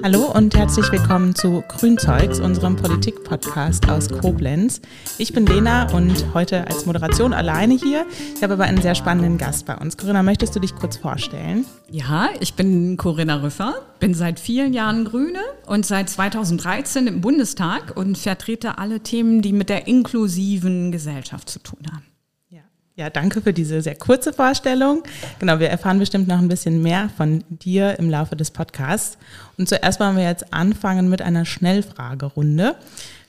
Hallo und herzlich willkommen zu Grünzeugs, unserem Politik-Podcast aus Koblenz. Ich bin Lena und heute als Moderation alleine hier. Ich habe aber einen sehr spannenden Gast bei uns. Corinna, möchtest du dich kurz vorstellen? Ja, ich bin Corinna Rüffer, bin seit vielen Jahren Grüne und seit 2013 im Bundestag und vertrete alle Themen, die mit der inklusiven Gesellschaft zu tun haben. Ja, danke für diese sehr kurze Vorstellung. Genau, wir erfahren bestimmt noch ein bisschen mehr von dir im Laufe des Podcasts. Und zuerst wollen wir jetzt anfangen mit einer Schnellfragerunde.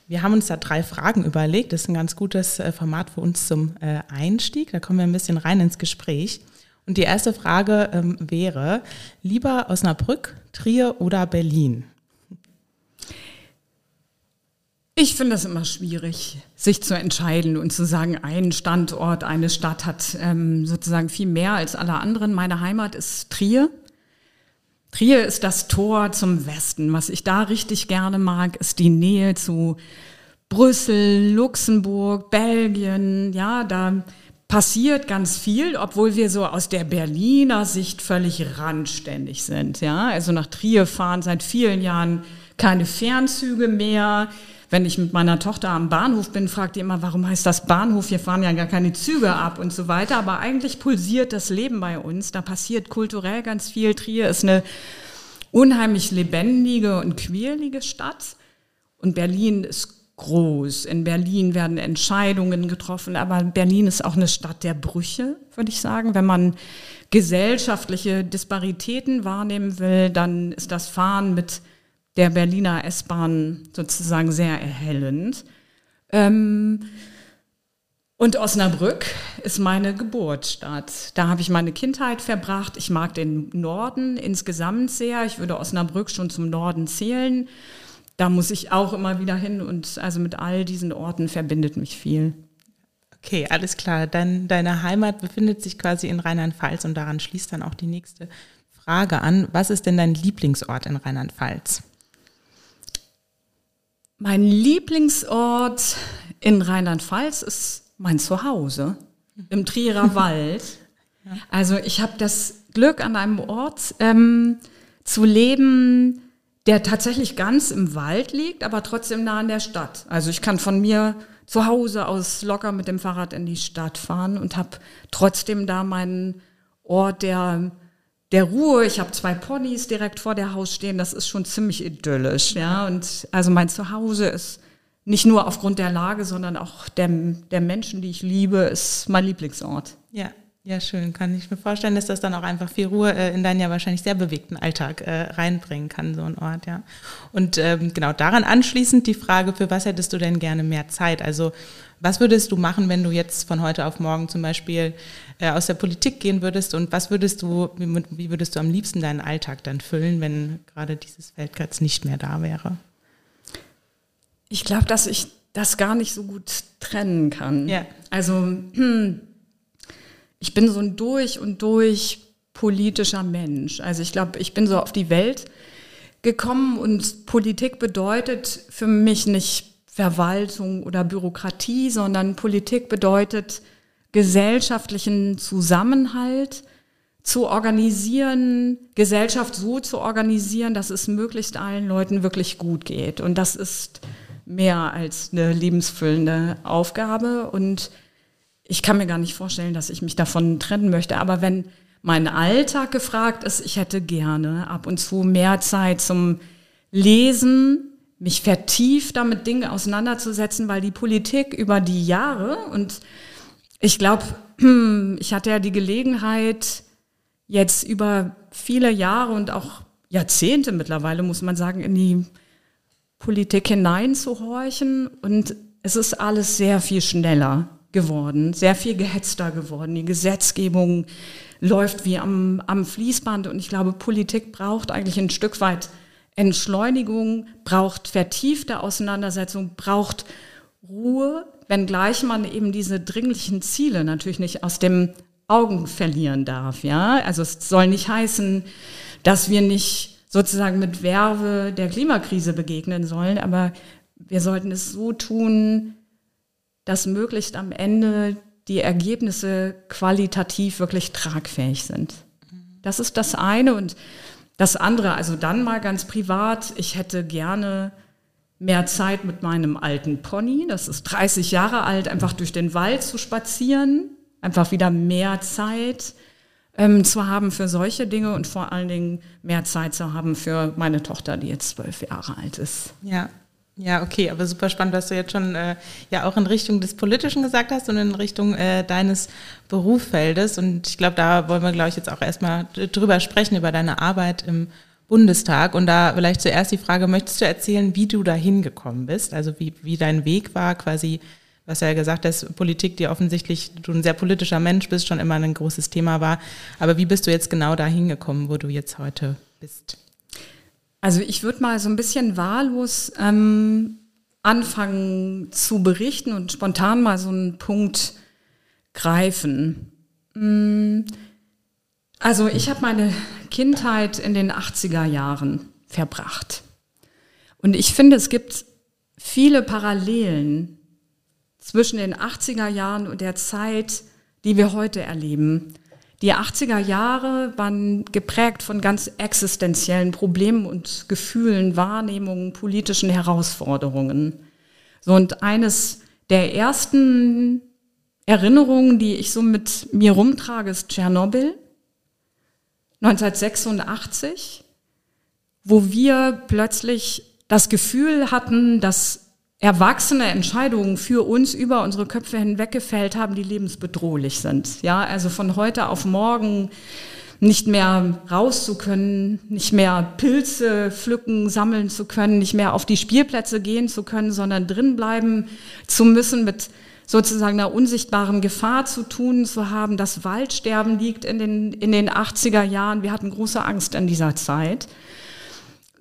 Wir haben uns da drei Fragen überlegt. Das ist ein ganz gutes äh, Format für uns zum äh, Einstieg. Da kommen wir ein bisschen rein ins Gespräch. Und die erste Frage ähm, wäre, lieber Osnabrück, Trier oder Berlin? Ich finde es immer schwierig, sich zu entscheiden und zu sagen, ein Standort, eine Stadt hat ähm, sozusagen viel mehr als alle anderen. Meine Heimat ist Trier. Trier ist das Tor zum Westen. Was ich da richtig gerne mag, ist die Nähe zu Brüssel, Luxemburg, Belgien. Ja, da passiert ganz viel, obwohl wir so aus der Berliner Sicht völlig randständig sind. Ja, also nach Trier fahren seit vielen Jahren keine Fernzüge mehr. Wenn ich mit meiner Tochter am Bahnhof bin, fragt die immer, warum heißt das Bahnhof? Hier fahren ja gar keine Züge ab und so weiter. Aber eigentlich pulsiert das Leben bei uns. Da passiert kulturell ganz viel. Trier ist eine unheimlich lebendige und quirlige Stadt. Und Berlin ist groß. In Berlin werden Entscheidungen getroffen, aber Berlin ist auch eine Stadt der Brüche, würde ich sagen. Wenn man gesellschaftliche Disparitäten wahrnehmen will, dann ist das Fahren mit der Berliner S-Bahn sozusagen sehr erhellend. Ähm, und Osnabrück ist meine Geburtsstadt. Da habe ich meine Kindheit verbracht. Ich mag den Norden insgesamt sehr. Ich würde Osnabrück schon zum Norden zählen. Da muss ich auch immer wieder hin und also mit all diesen Orten verbindet mich viel. Okay, alles klar. Dein, deine Heimat befindet sich quasi in Rheinland-Pfalz und daran schließt dann auch die nächste Frage an. Was ist denn dein Lieblingsort in Rheinland-Pfalz? Mein Lieblingsort in Rheinland-Pfalz ist mein Zuhause im Trierer Wald. Also ich habe das Glück, an einem Ort ähm, zu leben, der tatsächlich ganz im Wald liegt, aber trotzdem nah an der Stadt. Also ich kann von mir zu Hause aus locker mit dem Fahrrad in die Stadt fahren und habe trotzdem da meinen Ort der der Ruhe. Ich habe zwei Ponys direkt vor der Haus stehen. Das ist schon ziemlich idyllisch, ja. Und also mein Zuhause ist nicht nur aufgrund der Lage, sondern auch der, der Menschen, die ich liebe, ist mein Lieblingsort. Ja, ja, schön. Kann ich mir vorstellen, dass das dann auch einfach viel Ruhe äh, in deinen ja wahrscheinlich sehr bewegten Alltag äh, reinbringen kann, so ein Ort, ja. Und ähm, genau daran anschließend die Frage, für was hättest du denn gerne mehr Zeit? Also was würdest du machen, wenn du jetzt von heute auf morgen zum Beispiel äh, aus der Politik gehen würdest und was würdest du, wie, wie würdest du am liebsten deinen Alltag dann füllen, wenn gerade dieses Feldkreuz nicht mehr da wäre? Ich glaube, dass ich das gar nicht so gut trennen kann. Ja. Also hm, ich bin so ein durch und durch politischer Mensch. Also ich glaube, ich bin so auf die Welt gekommen und Politik bedeutet für mich nicht Verwaltung oder Bürokratie, sondern Politik bedeutet gesellschaftlichen Zusammenhalt zu organisieren, Gesellschaft so zu organisieren, dass es möglichst allen Leuten wirklich gut geht. Und das ist mehr als eine lebensfüllende Aufgabe. Und ich kann mir gar nicht vorstellen, dass ich mich davon trennen möchte. Aber wenn mein Alltag gefragt ist, ich hätte gerne ab und zu mehr Zeit zum Lesen, mich vertieft damit Dinge auseinanderzusetzen, weil die Politik über die Jahre und ich glaube, ich hatte ja die Gelegenheit, jetzt über viele Jahre und auch Jahrzehnte mittlerweile, muss man sagen, in die Politik hineinzuhorchen. Und es ist alles sehr viel schneller geworden, sehr viel gehetzter geworden. Die Gesetzgebung läuft wie am, am Fließband. Und ich glaube, Politik braucht eigentlich ein Stück weit Entschleunigung, braucht vertiefte Auseinandersetzung, braucht Ruhe, wenngleich man eben diese dringlichen Ziele natürlich nicht aus dem Augen verlieren darf. Ja, also es soll nicht heißen, dass wir nicht sozusagen mit Werbe der Klimakrise begegnen sollen, aber wir sollten es so tun, dass möglichst am Ende die Ergebnisse qualitativ wirklich tragfähig sind. Das ist das eine und das andere, also dann mal ganz privat, ich hätte gerne mehr Zeit mit meinem alten Pony, das ist 30 Jahre alt, einfach durch den Wald zu spazieren, einfach wieder mehr Zeit ähm, zu haben für solche Dinge und vor allen Dingen mehr Zeit zu haben für meine Tochter, die jetzt zwölf Jahre alt ist. Ja. Ja, okay, aber super spannend, was du jetzt schon äh, ja auch in Richtung des Politischen gesagt hast und in Richtung äh, deines Berufsfeldes. Und ich glaube, da wollen wir, glaube ich, jetzt auch erstmal drüber sprechen, über deine Arbeit im Bundestag. Und da vielleicht zuerst die Frage, möchtest du erzählen, wie du da hingekommen bist? Also wie, wie dein Weg war, quasi, was ja gesagt hast, Politik, die offensichtlich du ein sehr politischer Mensch bist, schon immer ein großes Thema war. Aber wie bist du jetzt genau da hingekommen, wo du jetzt heute bist? Also ich würde mal so ein bisschen wahllos ähm, anfangen zu berichten und spontan mal so einen Punkt greifen. Mm, also ich habe meine Kindheit in den 80er Jahren verbracht. Und ich finde, es gibt viele Parallelen zwischen den 80er Jahren und der Zeit, die wir heute erleben. Die 80er Jahre waren geprägt von ganz existenziellen Problemen und Gefühlen, Wahrnehmungen, politischen Herausforderungen. So, und eines der ersten Erinnerungen, die ich so mit mir rumtrage, ist Tschernobyl. 1986, wo wir plötzlich das Gefühl hatten, dass erwachsene Entscheidungen für uns über unsere Köpfe hinweggefällt haben, die lebensbedrohlich sind. Ja, also von heute auf morgen nicht mehr raus zu können, nicht mehr Pilze pflücken, sammeln zu können, nicht mehr auf die Spielplätze gehen zu können, sondern drin bleiben zu müssen mit sozusagen einer unsichtbaren Gefahr zu tun zu haben. Das Waldsterben liegt in den, in den 80er Jahren. Wir hatten große Angst in dieser Zeit.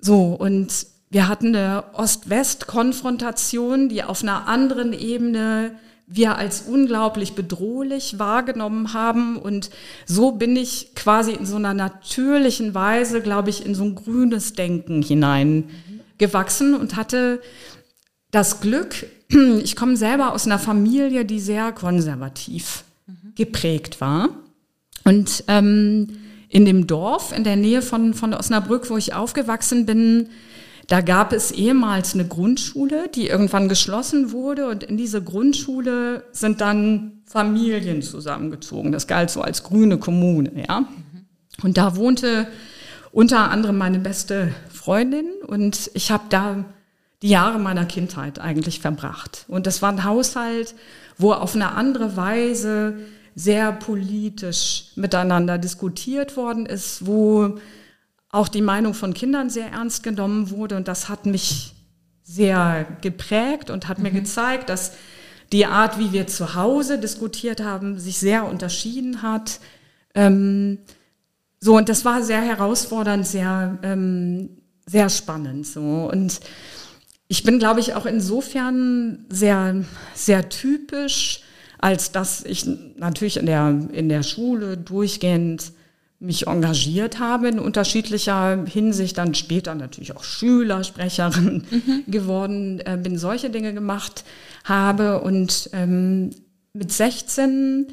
So, und wir hatten eine Ost-West-Konfrontation, die auf einer anderen Ebene wir als unglaublich bedrohlich wahrgenommen haben. Und so bin ich quasi in so einer natürlichen Weise, glaube ich, in so ein grünes Denken hineingewachsen und hatte das Glück, ich komme selber aus einer Familie, die sehr konservativ mhm. geprägt war. Und ähm, in dem Dorf in der Nähe von, von Osnabrück, wo ich aufgewachsen bin, da gab es ehemals eine Grundschule, die irgendwann geschlossen wurde. Und in diese Grundschule sind dann Familien zusammengezogen. Das galt so als grüne Kommune. Ja? Und da wohnte unter anderem meine beste Freundin. Und ich habe da die Jahre meiner Kindheit eigentlich verbracht. Und das war ein Haushalt, wo auf eine andere Weise sehr politisch miteinander diskutiert worden ist, wo auch die Meinung von Kindern sehr ernst genommen wurde. Und das hat mich sehr geprägt und hat mhm. mir gezeigt, dass die Art, wie wir zu Hause diskutiert haben, sich sehr unterschieden hat. Ähm, so, und das war sehr herausfordernd, sehr, ähm, sehr spannend. So. Und ich bin, glaube ich, auch insofern sehr, sehr typisch, als dass ich natürlich in der, in der Schule durchgehend mich engagiert habe in unterschiedlicher Hinsicht, dann später natürlich auch Schülersprecherin mhm. geworden äh, bin, solche Dinge gemacht habe. Und ähm, mit 16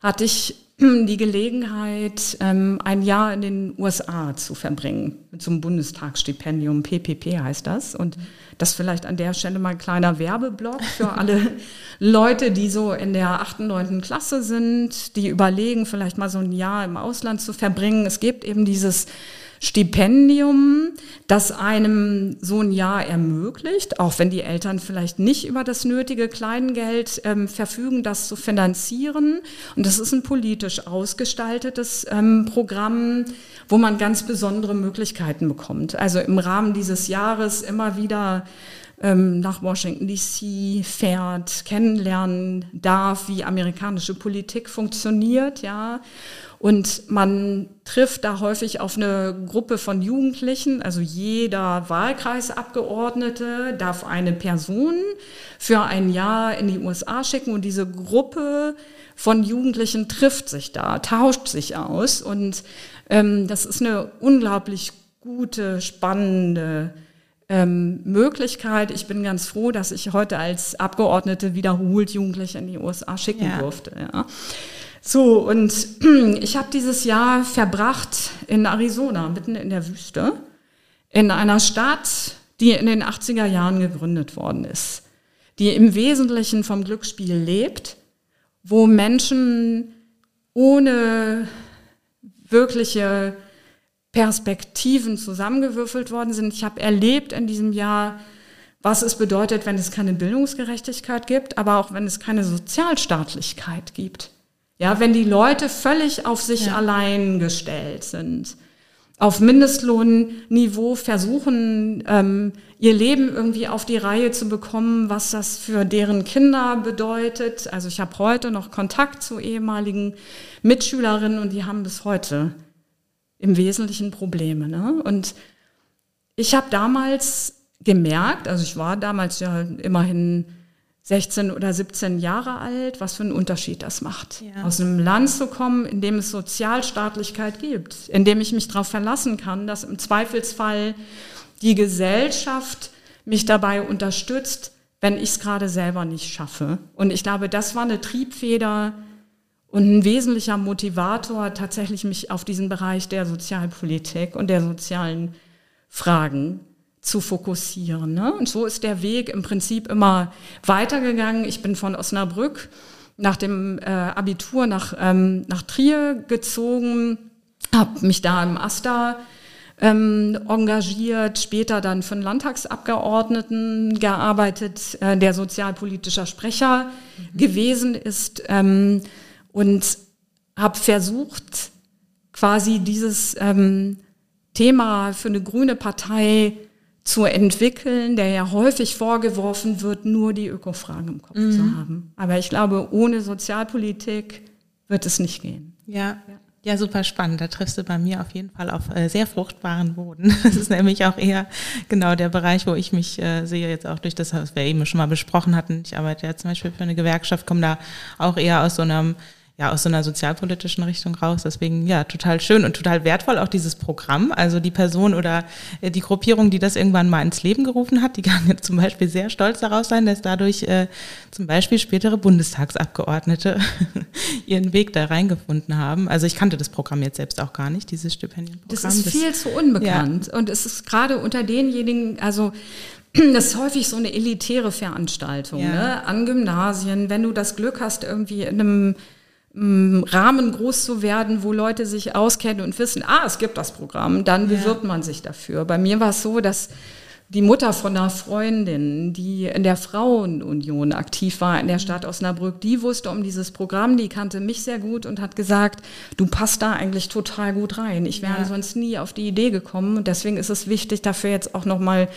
hatte ich die Gelegenheit, ähm, ein Jahr in den USA zu verbringen, mit so einem Bundestagsstipendium, PPP heißt das. Und das vielleicht an der Stelle mal ein kleiner Werbeblock für alle Leute, die so in der achten, neunten Klasse sind, die überlegen, vielleicht mal so ein Jahr im Ausland zu verbringen. Es gibt eben dieses Stipendium, das einem so ein Jahr ermöglicht, auch wenn die Eltern vielleicht nicht über das nötige Kleingeld ähm, verfügen, das zu finanzieren. Und das ist ein politisch ausgestaltetes ähm, Programm, wo man ganz besondere Möglichkeiten bekommt. Also im Rahmen dieses Jahres immer wieder ähm, nach Washington DC fährt, kennenlernen darf, wie amerikanische Politik funktioniert, ja. Und man trifft da häufig auf eine Gruppe von Jugendlichen, also jeder Wahlkreisabgeordnete darf eine Person für ein Jahr in die USA schicken und diese Gruppe von Jugendlichen trifft sich da, tauscht sich aus und ähm, das ist eine unglaublich gute, spannende ähm, Möglichkeit. Ich bin ganz froh, dass ich heute als Abgeordnete wiederholt Jugendliche in die USA schicken ja. durfte. Ja. So, und ich habe dieses Jahr verbracht in Arizona, mitten in der Wüste, in einer Stadt, die in den 80er Jahren gegründet worden ist, die im Wesentlichen vom Glücksspiel lebt, wo Menschen ohne wirkliche Perspektiven zusammengewürfelt worden sind. Ich habe erlebt in diesem Jahr, was es bedeutet, wenn es keine Bildungsgerechtigkeit gibt, aber auch wenn es keine Sozialstaatlichkeit gibt. Ja, wenn die Leute völlig auf sich ja. allein gestellt sind, auf Mindestlohnniveau versuchen, ähm, ihr Leben irgendwie auf die Reihe zu bekommen, was das für deren Kinder bedeutet. Also ich habe heute noch Kontakt zu ehemaligen Mitschülerinnen und die haben bis heute im Wesentlichen Probleme. Ne? Und ich habe damals gemerkt, also ich war damals ja immerhin 16 oder 17 Jahre alt, was für einen Unterschied das macht. Ja. Aus einem Land zu kommen, in dem es Sozialstaatlichkeit gibt, in dem ich mich darauf verlassen kann, dass im Zweifelsfall die Gesellschaft mich dabei unterstützt, wenn ich es gerade selber nicht schaffe. Und ich glaube, das war eine Triebfeder und ein wesentlicher Motivator, tatsächlich mich auf diesen Bereich der Sozialpolitik und der sozialen Fragen zu fokussieren. Ne? Und so ist der Weg im Prinzip immer weitergegangen. Ich bin von Osnabrück nach dem äh, Abitur nach, ähm, nach Trier gezogen, habe mich da im AStA ähm, engagiert, später dann von Landtagsabgeordneten gearbeitet, äh, der sozialpolitischer Sprecher mhm. gewesen ist ähm, und habe versucht, quasi dieses ähm, Thema für eine grüne Partei zu entwickeln, der ja häufig vorgeworfen wird, nur die Ökofragen im Kopf mhm. zu haben. Aber ich glaube, ohne Sozialpolitik wird es nicht gehen. Ja. ja. Ja, super spannend. Da triffst du bei mir auf jeden Fall auf äh, sehr fruchtbaren Boden. Das ist nämlich auch eher genau der Bereich, wo ich mich äh, sehe, jetzt auch durch das, was wir eben schon mal besprochen hatten. Ich arbeite ja zum Beispiel für eine Gewerkschaft, komme da auch eher aus so einem ja aus so einer sozialpolitischen Richtung raus. Deswegen ja, total schön und total wertvoll auch dieses Programm. Also die Person oder äh, die Gruppierung, die das irgendwann mal ins Leben gerufen hat, die kann jetzt zum Beispiel sehr stolz daraus sein, dass dadurch äh, zum Beispiel spätere Bundestagsabgeordnete ihren Weg da reingefunden haben. Also ich kannte das Programm jetzt selbst auch gar nicht, dieses Stipendienprogramm. Das ist viel das, zu unbekannt. Ja. Und es ist gerade unter denjenigen, also das ist häufig so eine elitäre Veranstaltung ja. ne? an Gymnasien. Wenn du das Glück hast, irgendwie in einem Rahmen groß zu werden, wo Leute sich auskennen und wissen, ah, es gibt das Programm, dann bewirbt ja. man sich dafür. Bei mir war es so, dass die Mutter von einer Freundin, die in der Frauenunion aktiv war in der Stadt Osnabrück, die wusste um dieses Programm, die kannte mich sehr gut und hat gesagt, du passt da eigentlich total gut rein. Ich wäre ja. sonst nie auf die Idee gekommen und deswegen ist es wichtig, dafür jetzt auch nochmal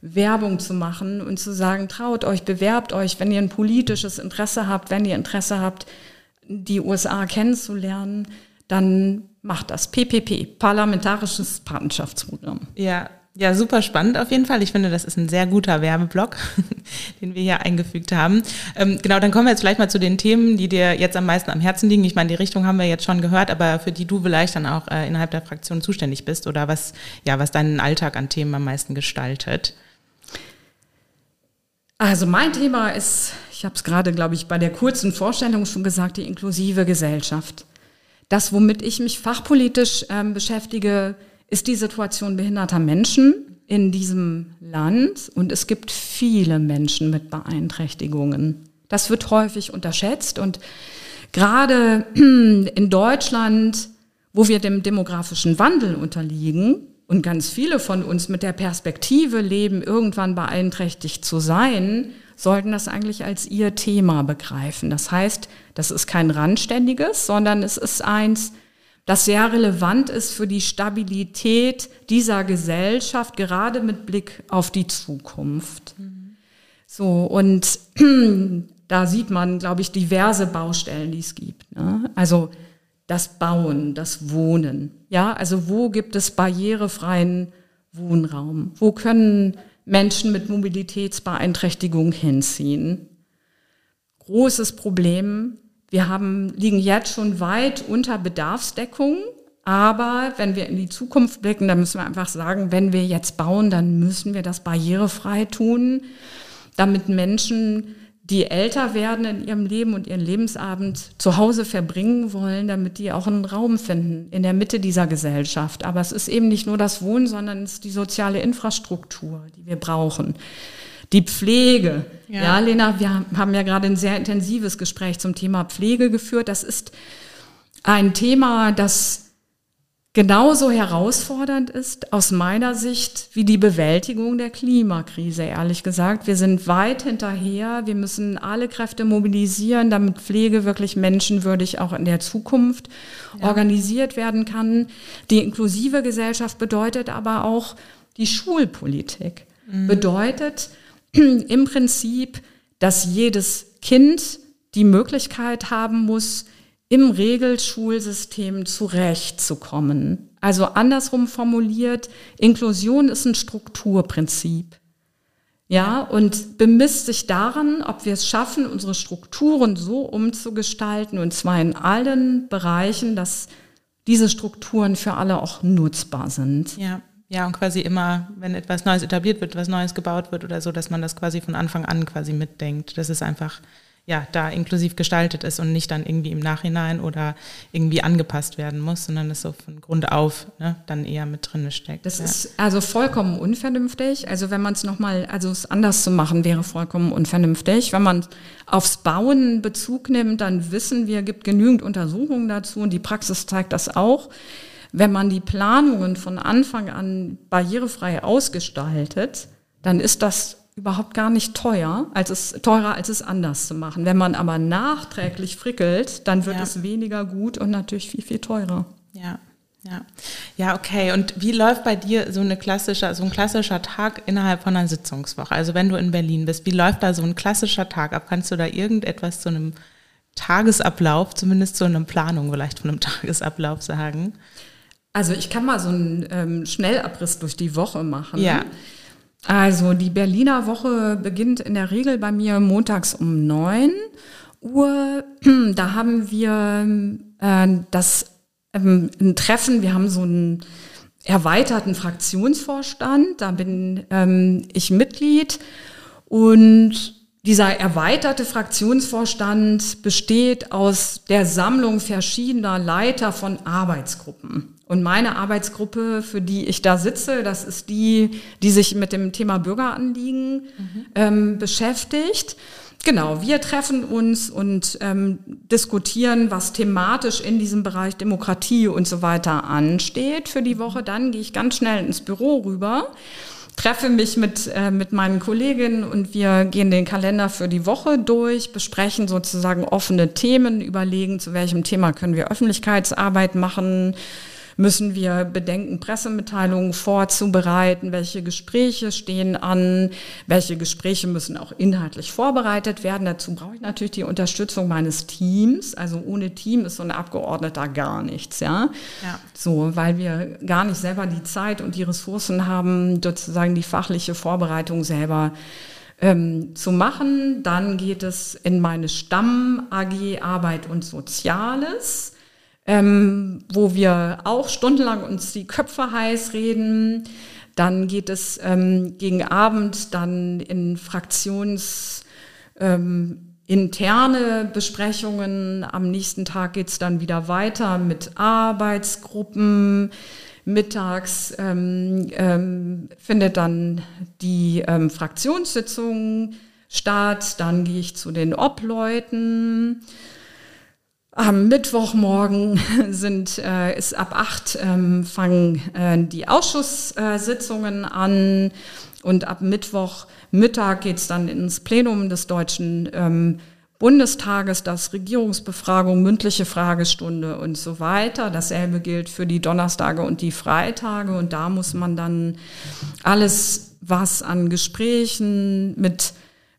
Werbung zu machen und zu sagen, traut euch, bewerbt euch, wenn ihr ein politisches Interesse habt, wenn ihr Interesse habt, die USA kennenzulernen, dann macht das PPP, Parlamentarisches Patenschaftsprogramm. Ja, ja, super spannend auf jeden Fall. Ich finde, das ist ein sehr guter Werbeblock, den wir hier eingefügt haben. Ähm, genau, dann kommen wir jetzt vielleicht mal zu den Themen, die dir jetzt am meisten am Herzen liegen. Ich meine, die Richtung haben wir jetzt schon gehört, aber für die du vielleicht dann auch äh, innerhalb der Fraktion zuständig bist oder was, ja, was deinen Alltag an Themen am meisten gestaltet. Also mein Thema ist, ich habe es gerade, glaube ich, bei der kurzen Vorstellung schon gesagt, die inklusive Gesellschaft. Das, womit ich mich fachpolitisch ähm, beschäftige, ist die Situation behinderter Menschen in diesem Land. Und es gibt viele Menschen mit Beeinträchtigungen. Das wird häufig unterschätzt. Und gerade in Deutschland, wo wir dem demografischen Wandel unterliegen, und ganz viele von uns mit der Perspektive leben, irgendwann beeinträchtigt zu sein, sollten das eigentlich als ihr Thema begreifen. Das heißt, das ist kein randständiges, sondern es ist eins, das sehr relevant ist für die Stabilität dieser Gesellschaft, gerade mit Blick auf die Zukunft. Mhm. So, und da sieht man, glaube ich, diverse Baustellen, die es gibt. Ne? Also das Bauen, das Wohnen. Ja, also wo gibt es barrierefreien Wohnraum? Wo können Menschen mit Mobilitätsbeeinträchtigung hinziehen? Großes Problem. Wir haben, liegen jetzt schon weit unter Bedarfsdeckung. Aber wenn wir in die Zukunft blicken, dann müssen wir einfach sagen, wenn wir jetzt bauen, dann müssen wir das barrierefrei tun, damit Menschen die älter werden in ihrem Leben und ihren Lebensabend zu Hause verbringen wollen, damit die auch einen Raum finden in der Mitte dieser Gesellschaft. Aber es ist eben nicht nur das Wohnen, sondern es ist die soziale Infrastruktur, die wir brauchen. Die Pflege. Ja, ja Lena, wir haben ja gerade ein sehr intensives Gespräch zum Thema Pflege geführt. Das ist ein Thema, das genauso herausfordernd ist aus meiner Sicht wie die Bewältigung der Klimakrise, ehrlich gesagt. Wir sind weit hinterher. Wir müssen alle Kräfte mobilisieren, damit Pflege wirklich menschenwürdig auch in der Zukunft ja. organisiert werden kann. Die inklusive Gesellschaft bedeutet aber auch die Schulpolitik. Mhm. Bedeutet im Prinzip, dass jedes Kind die Möglichkeit haben muss, im Regelschulsystem zurechtzukommen. Also andersrum formuliert, Inklusion ist ein Strukturprinzip. Ja, und bemisst sich daran, ob wir es schaffen, unsere Strukturen so umzugestalten, und zwar in allen Bereichen, dass diese Strukturen für alle auch nutzbar sind. Ja. Ja, und quasi immer, wenn etwas Neues etabliert wird, was Neues gebaut wird oder so, dass man das quasi von Anfang an quasi mitdenkt. Das ist einfach ja, da inklusiv gestaltet ist und nicht dann irgendwie im Nachhinein oder irgendwie angepasst werden muss, sondern das so von Grund auf ne, dann eher mit drin steckt. Das ja. ist also vollkommen unvernünftig. Also wenn man es nochmal, also es anders zu machen, wäre vollkommen unvernünftig. Wenn man aufs Bauen Bezug nimmt, dann wissen wir, gibt genügend Untersuchungen dazu und die Praxis zeigt das auch. Wenn man die Planungen von Anfang an barrierefrei ausgestaltet, dann ist das überhaupt gar nicht teuer, als es teurer als es anders zu machen. Wenn man aber nachträglich frickelt, dann wird ja. es weniger gut und natürlich viel viel teurer. Ja. Ja, ja, okay. Und wie läuft bei dir so eine klassische, so ein klassischer Tag innerhalb von einer Sitzungswoche? Also wenn du in Berlin bist, wie läuft da so ein klassischer Tag ab? Kannst du da irgendetwas zu einem Tagesablauf, zumindest zu einer Planung vielleicht von einem Tagesablauf sagen? Also ich kann mal so einen ähm, Schnellabriss durch die Woche machen. Ja. Also die Berliner Woche beginnt in der Regel bei mir montags um neun Uhr. Da haben wir äh, das ähm, ein Treffen. Wir haben so einen erweiterten Fraktionsvorstand. Da bin ähm, ich Mitglied und dieser erweiterte Fraktionsvorstand besteht aus der Sammlung verschiedener Leiter von Arbeitsgruppen. Und meine Arbeitsgruppe, für die ich da sitze, das ist die, die sich mit dem Thema Bürgeranliegen mhm. ähm, beschäftigt. Genau, wir treffen uns und ähm, diskutieren, was thematisch in diesem Bereich Demokratie und so weiter ansteht für die Woche. Dann gehe ich ganz schnell ins Büro rüber treffe mich mit, äh, mit meinen Kolleginnen und wir gehen den Kalender für die Woche durch, besprechen sozusagen offene Themen, überlegen, zu welchem Thema können wir Öffentlichkeitsarbeit machen, müssen wir bedenken, Pressemitteilungen vorzubereiten, welche Gespräche stehen an, welche Gespräche müssen auch inhaltlich vorbereitet werden. Dazu brauche ich natürlich die Unterstützung meines Teams. Also ohne Team ist so ein Abgeordneter gar nichts, ja. ja. So, weil wir gar nicht selber die Zeit und die Ressourcen haben, sozusagen die fachliche Vorbereitung selber ähm, zu machen. Dann geht es in meine Stamm-AG Arbeit und Soziales ähm, wo wir auch stundenlang uns die Köpfe heiß reden. Dann geht es ähm, gegen Abend dann in Fraktions ähm, Besprechungen. Am nächsten Tag geht es dann wieder weiter mit Arbeitsgruppen. Mittags ähm, ähm, findet dann die ähm, Fraktionssitzung statt. Dann gehe ich zu den Obleuten. Am Mittwochmorgen sind, äh, ist ab acht ähm, fangen äh, die Ausschusssitzungen an und ab Mittwochmittag geht's dann ins Plenum des Deutschen ähm, Bundestages, das Regierungsbefragung, mündliche Fragestunde und so weiter. Dasselbe gilt für die Donnerstage und die Freitage und da muss man dann alles, was an Gesprächen mit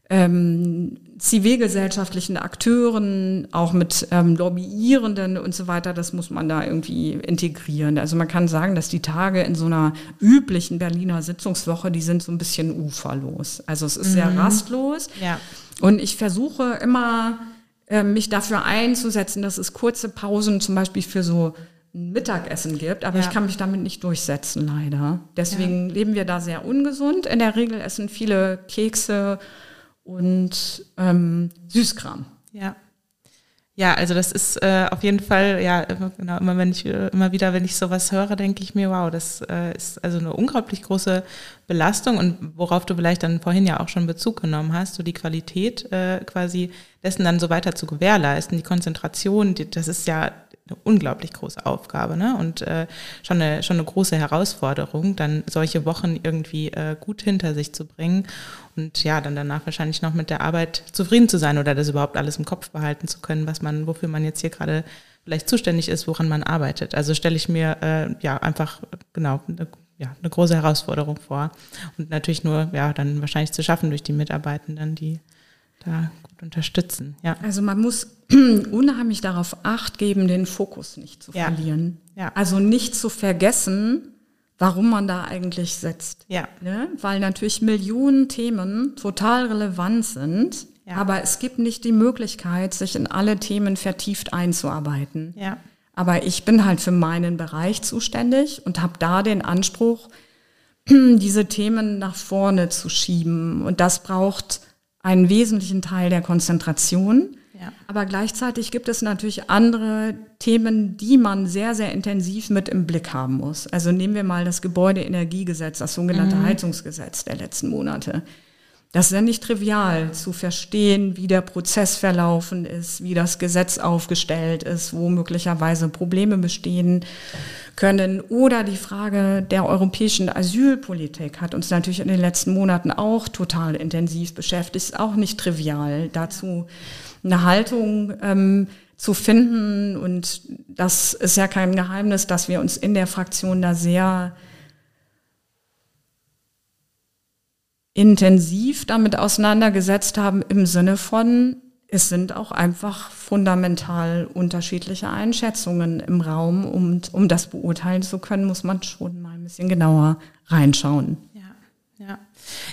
ähm, zivilgesellschaftlichen Akteuren, auch mit ähm, Lobbyierenden und so weiter, das muss man da irgendwie integrieren. Also man kann sagen, dass die Tage in so einer üblichen Berliner Sitzungswoche, die sind so ein bisschen uferlos. Also es ist mhm. sehr rastlos. Ja. Und ich versuche immer, äh, mich dafür einzusetzen, dass es kurze Pausen zum Beispiel für so Mittagessen gibt, aber ja. ich kann mich damit nicht durchsetzen, leider. Deswegen ja. leben wir da sehr ungesund. In der Regel essen viele Kekse und ähm, Süßkram. Ja. Ja, also das ist äh, auf jeden Fall, ja, genau, immer wenn ich, äh, immer wieder, wenn ich sowas höre, denke ich mir, wow, das äh, ist also eine unglaublich große Belastung und worauf du vielleicht dann vorhin ja auch schon Bezug genommen hast, so die Qualität äh, quasi dessen dann so weiter zu gewährleisten, die Konzentration, die, das ist ja eine unglaublich große Aufgabe ne? und äh, schon, eine, schon eine große Herausforderung, dann solche Wochen irgendwie äh, gut hinter sich zu bringen und ja, dann danach wahrscheinlich noch mit der Arbeit zufrieden zu sein oder das überhaupt alles im Kopf behalten zu können, was man, wofür man jetzt hier gerade vielleicht zuständig ist, woran man arbeitet. Also stelle ich mir äh, ja einfach genau eine, ja, eine große Herausforderung vor und natürlich nur ja dann wahrscheinlich zu schaffen durch die Mitarbeitenden, die da gut unterstützen. Ja. Also man muss unheimlich darauf acht geben, den Fokus nicht zu ja. verlieren. Ja. Also nicht zu vergessen, warum man da eigentlich setzt. Ja. Ne? Weil natürlich Millionen Themen total relevant sind, ja. aber es gibt nicht die Möglichkeit, sich in alle Themen vertieft einzuarbeiten. Ja. Aber ich bin halt für meinen Bereich zuständig und habe da den Anspruch, diese Themen nach vorne zu schieben. Und das braucht einen wesentlichen Teil der Konzentration. Ja. Aber gleichzeitig gibt es natürlich andere Themen, die man sehr, sehr intensiv mit im Blick haben muss. Also nehmen wir mal das Gebäudeenergiegesetz, das sogenannte mhm. Heizungsgesetz der letzten Monate. Das ist ja nicht trivial zu verstehen, wie der Prozess verlaufen ist, wie das Gesetz aufgestellt ist, wo möglicherweise Probleme bestehen können. Oder die Frage der europäischen Asylpolitik hat uns natürlich in den letzten Monaten auch total intensiv beschäftigt. Ist auch nicht trivial, dazu eine Haltung ähm, zu finden. Und das ist ja kein Geheimnis, dass wir uns in der Fraktion da sehr intensiv damit auseinandergesetzt haben im Sinne von, es sind auch einfach fundamental unterschiedliche Einschätzungen im Raum. Und um das beurteilen zu können, muss man schon mal ein bisschen genauer reinschauen. Ja, ja.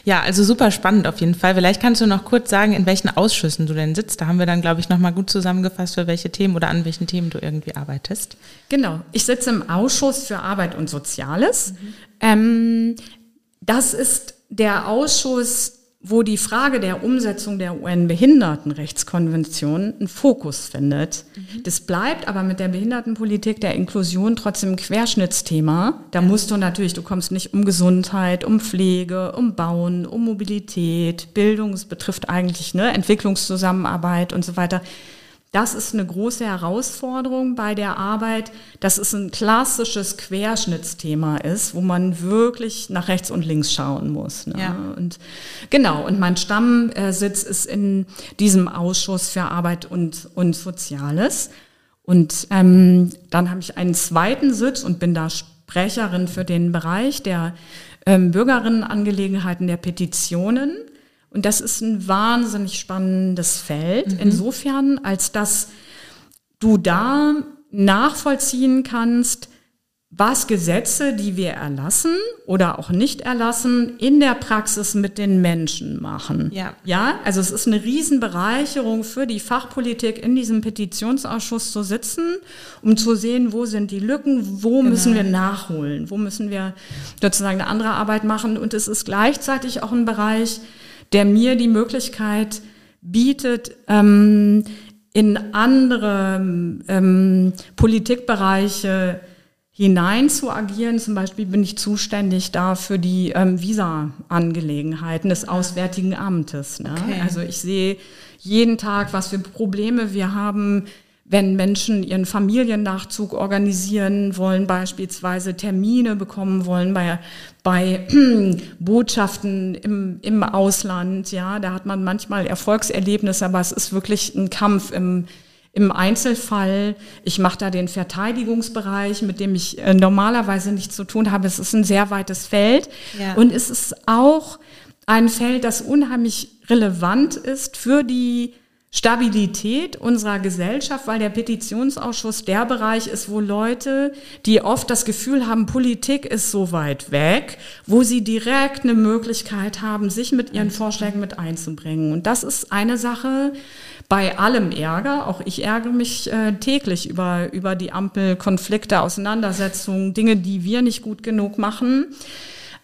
Ja, also super spannend auf jeden Fall. Vielleicht kannst du noch kurz sagen, in welchen Ausschüssen du denn sitzt. Da haben wir dann, glaube ich, nochmal gut zusammengefasst, für welche Themen oder an welchen Themen du irgendwie arbeitest. Genau. Ich sitze im Ausschuss für Arbeit und Soziales. Mhm. Ähm, das ist der Ausschuss, wo die Frage der Umsetzung der UN-Behindertenrechtskonvention einen Fokus findet. Mhm. Das bleibt aber mit der Behindertenpolitik der Inklusion trotzdem ein Querschnittsthema. Da musst du natürlich, du kommst nicht um Gesundheit, um Pflege, um Bauen, um Mobilität, Bildung, es betrifft eigentlich ne, Entwicklungszusammenarbeit und so weiter. Das ist eine große Herausforderung bei der Arbeit, dass es ein klassisches Querschnittsthema ist, wo man wirklich nach rechts und links schauen muss. Ne? Ja. Und genau, und mein Stammsitz ist in diesem Ausschuss für Arbeit und, und Soziales. Und ähm, dann habe ich einen zweiten Sitz und bin da Sprecherin für den Bereich der ähm, Bürgerinnenangelegenheiten der Petitionen. Und das ist ein wahnsinnig spannendes Feld, mhm. insofern, als dass du da nachvollziehen kannst, was Gesetze, die wir erlassen oder auch nicht erlassen, in der Praxis mit den Menschen machen. Ja. Ja, also es ist eine Riesenbereicherung für die Fachpolitik in diesem Petitionsausschuss zu sitzen, um zu sehen, wo sind die Lücken, wo genau. müssen wir nachholen, wo müssen wir sozusagen eine andere Arbeit machen. Und es ist gleichzeitig auch ein Bereich, der mir die Möglichkeit bietet, ähm, in andere ähm, Politikbereiche hinein zu agieren. Zum Beispiel bin ich zuständig da für die ähm, Visa-Angelegenheiten des Auswärtigen Amtes. Ne? Okay. Also ich sehe jeden Tag, was für Probleme wir haben wenn Menschen ihren Familiennachzug organisieren wollen, beispielsweise Termine bekommen wollen bei, bei Botschaften im, im Ausland, ja, da hat man manchmal Erfolgserlebnisse, aber es ist wirklich ein Kampf im, im Einzelfall. Ich mache da den Verteidigungsbereich, mit dem ich äh, normalerweise nichts zu tun habe. Es ist ein sehr weites Feld ja. und es ist auch ein Feld, das unheimlich relevant ist für die Stabilität unserer Gesellschaft, weil der Petitionsausschuss der Bereich ist, wo Leute, die oft das Gefühl haben, Politik ist so weit weg, wo sie direkt eine Möglichkeit haben, sich mit ihren Vorschlägen mit einzubringen. Und das ist eine Sache bei allem Ärger. Auch ich ärgere mich äh, täglich über, über die Ampelkonflikte, Auseinandersetzungen, Dinge, die wir nicht gut genug machen.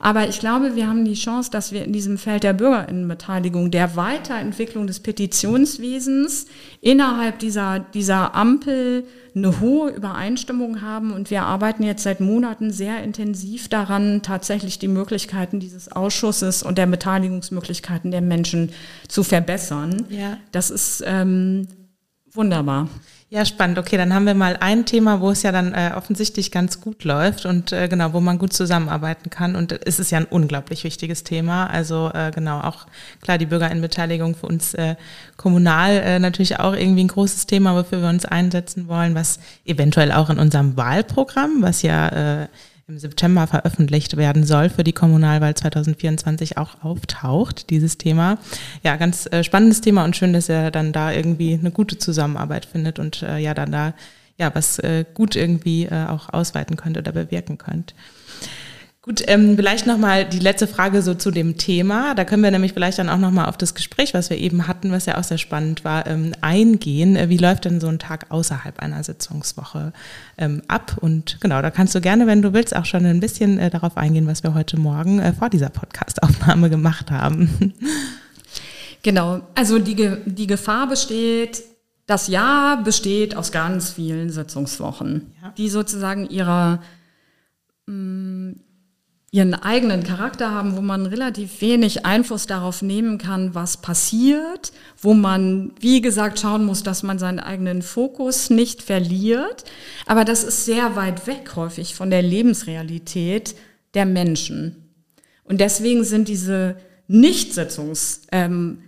Aber ich glaube, wir haben die Chance, dass wir in diesem Feld der Bürgerinnenbeteiligung, der Weiterentwicklung des Petitionswesens innerhalb dieser, dieser Ampel eine hohe Übereinstimmung haben. Und wir arbeiten jetzt seit Monaten sehr intensiv daran, tatsächlich die Möglichkeiten dieses Ausschusses und der Beteiligungsmöglichkeiten der Menschen zu verbessern. Ja. Das ist ähm, wunderbar. Ja, spannend. Okay, dann haben wir mal ein Thema, wo es ja dann äh, offensichtlich ganz gut läuft und äh, genau, wo man gut zusammenarbeiten kann. Und es ist ja ein unglaublich wichtiges Thema. Also äh, genau, auch klar, die Bürgerinnenbeteiligung für uns äh, kommunal äh, natürlich auch irgendwie ein großes Thema, wofür wir uns einsetzen wollen, was eventuell auch in unserem Wahlprogramm, was ja äh, im September veröffentlicht werden soll für die Kommunalwahl 2024 auch auftaucht, dieses Thema. Ja, ganz äh, spannendes Thema und schön, dass er dann da irgendwie eine gute Zusammenarbeit findet und äh, ja, dann da ja was äh, gut irgendwie äh, auch ausweiten könnte oder bewirken könnte. Gut, ähm, vielleicht nochmal die letzte Frage so zu dem Thema. Da können wir nämlich vielleicht dann auch nochmal auf das Gespräch, was wir eben hatten, was ja auch sehr spannend war, ähm, eingehen. Äh, wie läuft denn so ein Tag außerhalb einer Sitzungswoche ähm, ab? Und genau, da kannst du gerne, wenn du willst, auch schon ein bisschen äh, darauf eingehen, was wir heute Morgen äh, vor dieser Podcastaufnahme gemacht haben. Genau, also die, die Gefahr besteht, das Jahr besteht aus ganz vielen Sitzungswochen, ja. die sozusagen ihrer mm, ihren eigenen Charakter haben, wo man relativ wenig Einfluss darauf nehmen kann, was passiert, wo man, wie gesagt, schauen muss, dass man seinen eigenen Fokus nicht verliert. Aber das ist sehr weit weg häufig von der Lebensrealität der Menschen. Und deswegen sind diese nicht sitzungsfreien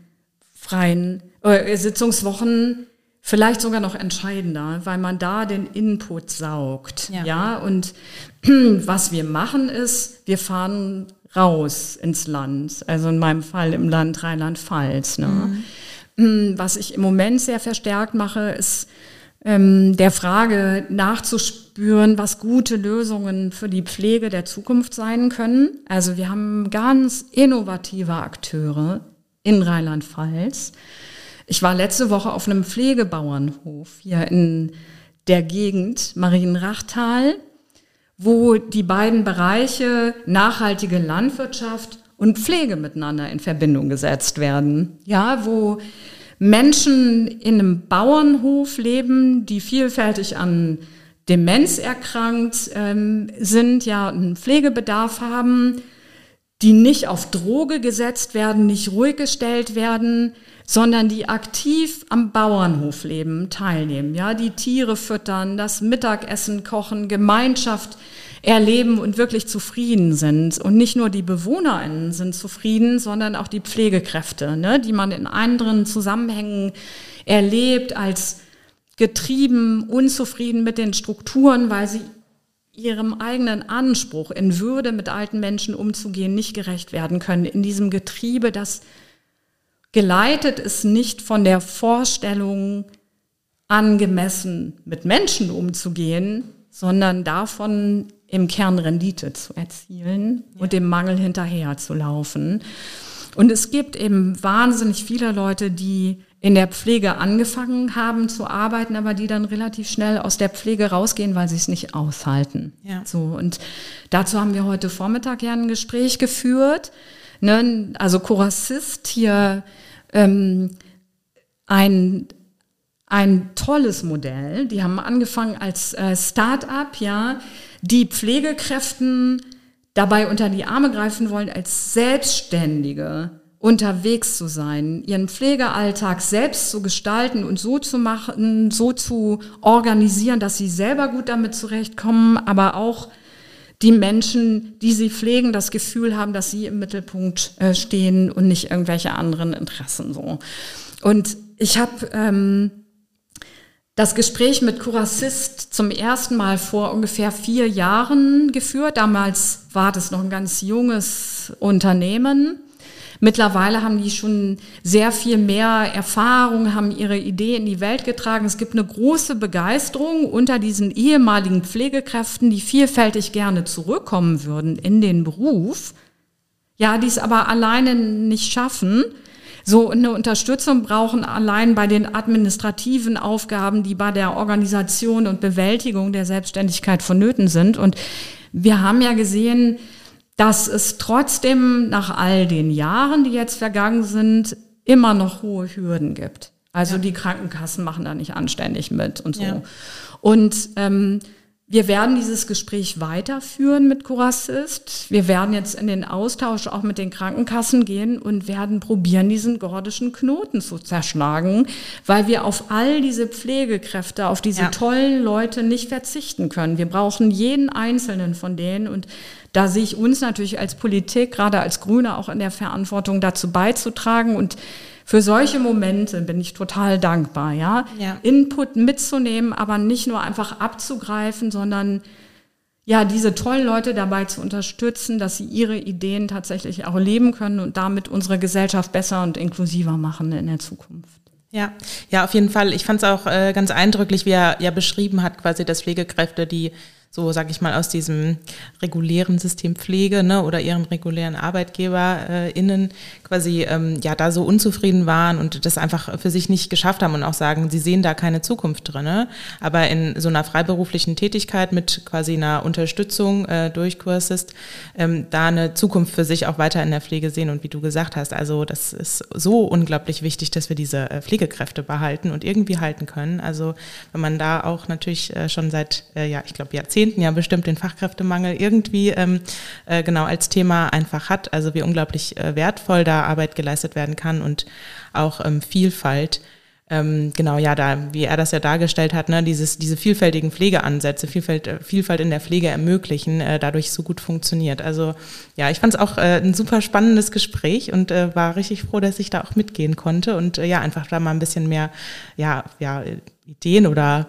ähm, äh, Sitzungswochen vielleicht sogar noch entscheidender, weil man da den Input saugt. Ja, ja? und was wir machen ist, wir fahren raus ins Land, also in meinem Fall im Land Rheinland-Pfalz. Ne? Mhm. Was ich im Moment sehr verstärkt mache, ist ähm, der Frage nachzuspüren, was gute Lösungen für die Pflege der Zukunft sein können. Also wir haben ganz innovative Akteure in Rheinland-Pfalz. Ich war letzte Woche auf einem Pflegebauernhof hier in der Gegend Marienrachtal, wo die beiden Bereiche nachhaltige Landwirtschaft und Pflege miteinander in Verbindung gesetzt werden. Ja, wo Menschen in einem Bauernhof leben, die vielfältig an Demenz erkrankt ähm, sind, ja, einen Pflegebedarf haben, die nicht auf Droge gesetzt werden, nicht ruhig gestellt werden, sondern die aktiv am Bauernhof leben, teilnehmen, ja, die Tiere füttern, das Mittagessen kochen, Gemeinschaft erleben und wirklich zufrieden sind. Und nicht nur die BewohnerInnen sind zufrieden, sondern auch die Pflegekräfte, ne, die man in anderen Zusammenhängen erlebt als getrieben, unzufrieden mit den Strukturen, weil sie ihrem eigenen Anspruch, in Würde mit alten Menschen umzugehen, nicht gerecht werden können. In diesem Getriebe, das geleitet ist nicht von der Vorstellung, angemessen mit Menschen umzugehen, sondern davon, im Kern Rendite zu erzielen ja. und dem Mangel hinterher zu laufen. Und es gibt eben wahnsinnig viele Leute, die in der Pflege angefangen haben zu arbeiten, aber die dann relativ schnell aus der Pflege rausgehen, weil sie es nicht aushalten. Ja. So und dazu haben wir heute Vormittag ja ein Gespräch geführt. Ne? Also Corassist hier ähm, ein ein tolles Modell. Die haben angefangen als äh, Start-up, ja, die Pflegekräften dabei unter die Arme greifen wollen, als Selbstständige unterwegs zu sein, ihren Pflegealltag selbst zu gestalten und so zu machen, so zu organisieren, dass sie selber gut damit zurechtkommen, aber auch die Menschen, die sie pflegen, das Gefühl haben, dass sie im Mittelpunkt äh, stehen und nicht irgendwelche anderen Interessen so. Und ich habe ähm, das Gespräch mit Curassist zum ersten Mal vor ungefähr vier Jahren geführt. Damals war das noch ein ganz junges Unternehmen. Mittlerweile haben die schon sehr viel mehr Erfahrung, haben ihre Idee in die Welt getragen. Es gibt eine große Begeisterung unter diesen ehemaligen Pflegekräften, die vielfältig gerne zurückkommen würden in den Beruf. Ja, die es aber alleine nicht schaffen so eine Unterstützung brauchen allein bei den administrativen Aufgaben, die bei der Organisation und Bewältigung der Selbstständigkeit vonnöten sind. Und wir haben ja gesehen, dass es trotzdem nach all den Jahren, die jetzt vergangen sind, immer noch hohe Hürden gibt. Also ja. die Krankenkassen machen da nicht anständig mit und so. Ja. Und ähm, wir werden dieses Gespräch weiterführen mit Curassist. Wir werden jetzt in den Austausch auch mit den Krankenkassen gehen und werden probieren, diesen gordischen Knoten zu zerschlagen, weil wir auf all diese Pflegekräfte, auf diese ja. tollen Leute nicht verzichten können. Wir brauchen jeden einzelnen von denen und da sehe ich uns natürlich als Politik, gerade als Grüne, auch in der Verantwortung dazu beizutragen und für solche Momente bin ich total dankbar, ja? ja. Input mitzunehmen, aber nicht nur einfach abzugreifen, sondern ja, diese tollen Leute dabei zu unterstützen, dass sie ihre Ideen tatsächlich auch leben können und damit unsere Gesellschaft besser und inklusiver machen in der Zukunft. Ja, ja, auf jeden Fall. Ich fand es auch äh, ganz eindrücklich, wie er ja beschrieben hat, quasi, dass Pflegekräfte, die so sage ich mal aus diesem regulären System Pflege ne, oder ihren regulären ArbeitgeberInnen quasi ähm, ja da so unzufrieden waren und das einfach für sich nicht geschafft haben und auch sagen, sie sehen da keine Zukunft drin. Ne? Aber in so einer freiberuflichen Tätigkeit mit quasi einer Unterstützung äh, durch Kursist ähm, da eine Zukunft für sich auch weiter in der Pflege sehen und wie du gesagt hast, also das ist so unglaublich wichtig, dass wir diese äh, Pflegekräfte behalten und irgendwie halten können. Also wenn man da auch natürlich äh, schon seit, äh, ja, ich glaube Jahrzehnten Jahrzehnten ja bestimmt den Fachkräftemangel irgendwie ähm, äh, genau als Thema einfach hat. Also wie unglaublich äh, wertvoll da Arbeit geleistet werden kann und auch ähm, Vielfalt. Ähm, genau, ja, da, wie er das ja dargestellt hat, ne, dieses, diese vielfältigen Pflegeansätze, Vielfalt, äh, Vielfalt in der Pflege ermöglichen, äh, dadurch so gut funktioniert. Also ja, ich fand es auch äh, ein super spannendes Gespräch und äh, war richtig froh, dass ich da auch mitgehen konnte und äh, ja, einfach da mal ein bisschen mehr, ja, ja, Ideen oder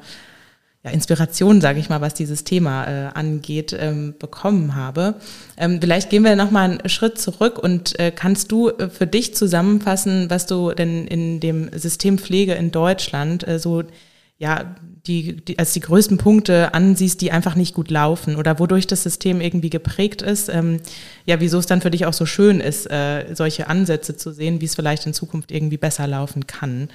ja, Inspiration, sage ich mal, was dieses Thema äh, angeht, ähm, bekommen habe. Ähm, vielleicht gehen wir noch mal einen Schritt zurück und äh, kannst du äh, für dich zusammenfassen, was du denn in dem System Pflege in Deutschland äh, so ja die, die als die größten Punkte ansiehst, die einfach nicht gut laufen oder wodurch das System irgendwie geprägt ist. Ähm, ja, wieso es dann für dich auch so schön ist, äh, solche Ansätze zu sehen, wie es vielleicht in Zukunft irgendwie besser laufen kann.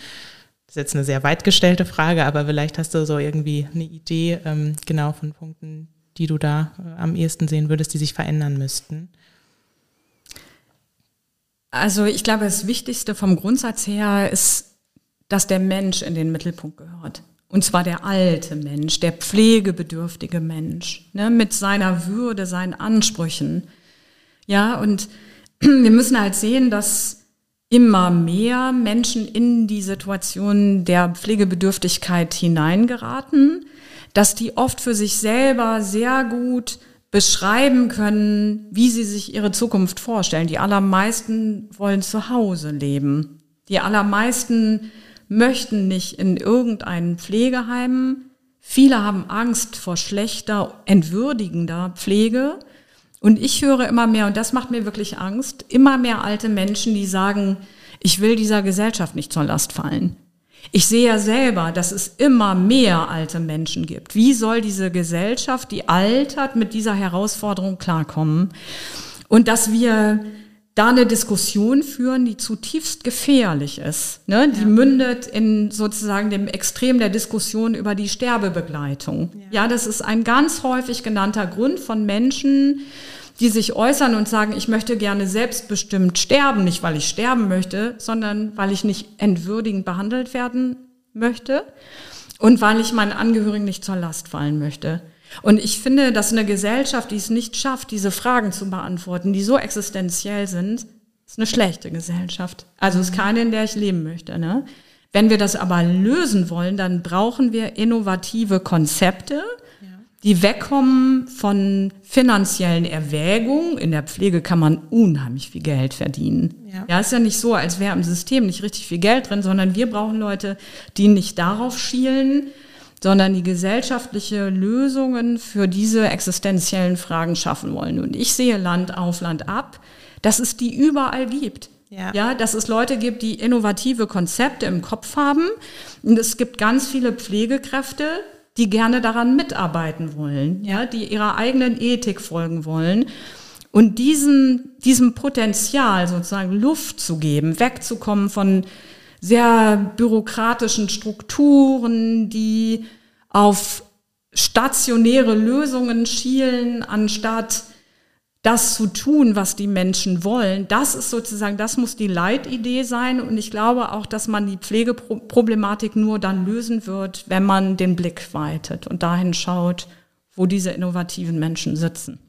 Das ist jetzt eine sehr weit gestellte Frage, aber vielleicht hast du so irgendwie eine Idee ähm, genau von Punkten, die du da äh, am ehesten sehen würdest, die sich verändern müssten. Also ich glaube, das Wichtigste vom Grundsatz her ist, dass der Mensch in den Mittelpunkt gehört. Und zwar der alte Mensch, der pflegebedürftige Mensch, ne, mit seiner Würde, seinen Ansprüchen. Ja, und wir müssen halt sehen, dass immer mehr Menschen in die Situation der Pflegebedürftigkeit hineingeraten, dass die oft für sich selber sehr gut beschreiben können, wie sie sich ihre Zukunft vorstellen. Die allermeisten wollen zu Hause leben. Die allermeisten möchten nicht in irgendein Pflegeheim. Viele haben Angst vor schlechter, entwürdigender Pflege. Und ich höre immer mehr, und das macht mir wirklich Angst, immer mehr alte Menschen, die sagen, ich will dieser Gesellschaft nicht zur Last fallen. Ich sehe ja selber, dass es immer mehr alte Menschen gibt. Wie soll diese Gesellschaft, die altert, mit dieser Herausforderung klarkommen? Und dass wir da eine Diskussion führen, die zutiefst gefährlich ist. Ne? Die ja. mündet in sozusagen dem Extrem der Diskussion über die Sterbebegleitung. Ja. ja, das ist ein ganz häufig genannter Grund von Menschen, die sich äußern und sagen, ich möchte gerne selbstbestimmt sterben, nicht weil ich sterben möchte, sondern weil ich nicht entwürdigend behandelt werden möchte und weil ich meinen Angehörigen nicht zur Last fallen möchte. Und ich finde, dass eine Gesellschaft, die es nicht schafft, diese Fragen zu beantworten, die so existenziell sind, ist eine schlechte Gesellschaft. Also ist keine, in der ich leben möchte. Ne? Wenn wir das aber lösen wollen, dann brauchen wir innovative Konzepte, die wegkommen von finanziellen Erwägungen. In der Pflege kann man unheimlich viel Geld verdienen. Ja, ja ist ja nicht so, als wäre im System nicht richtig viel Geld drin, sondern wir brauchen Leute, die nicht darauf schielen, sondern die gesellschaftliche Lösungen für diese existenziellen Fragen schaffen wollen. Und ich sehe Land auf, Land ab, dass es die überall gibt. Ja. ja, dass es Leute gibt, die innovative Konzepte im Kopf haben. Und es gibt ganz viele Pflegekräfte, die gerne daran mitarbeiten wollen, ja, die ihrer eigenen Ethik folgen wollen. Und diesem, diesem Potenzial sozusagen Luft zu geben, wegzukommen von sehr bürokratischen Strukturen, die auf stationäre Lösungen schielen, anstatt das zu tun, was die Menschen wollen, das ist sozusagen, das muss die Leitidee sein. Und ich glaube auch, dass man die Pflegeproblematik nur dann lösen wird, wenn man den Blick weitet und dahin schaut, wo diese innovativen Menschen sitzen.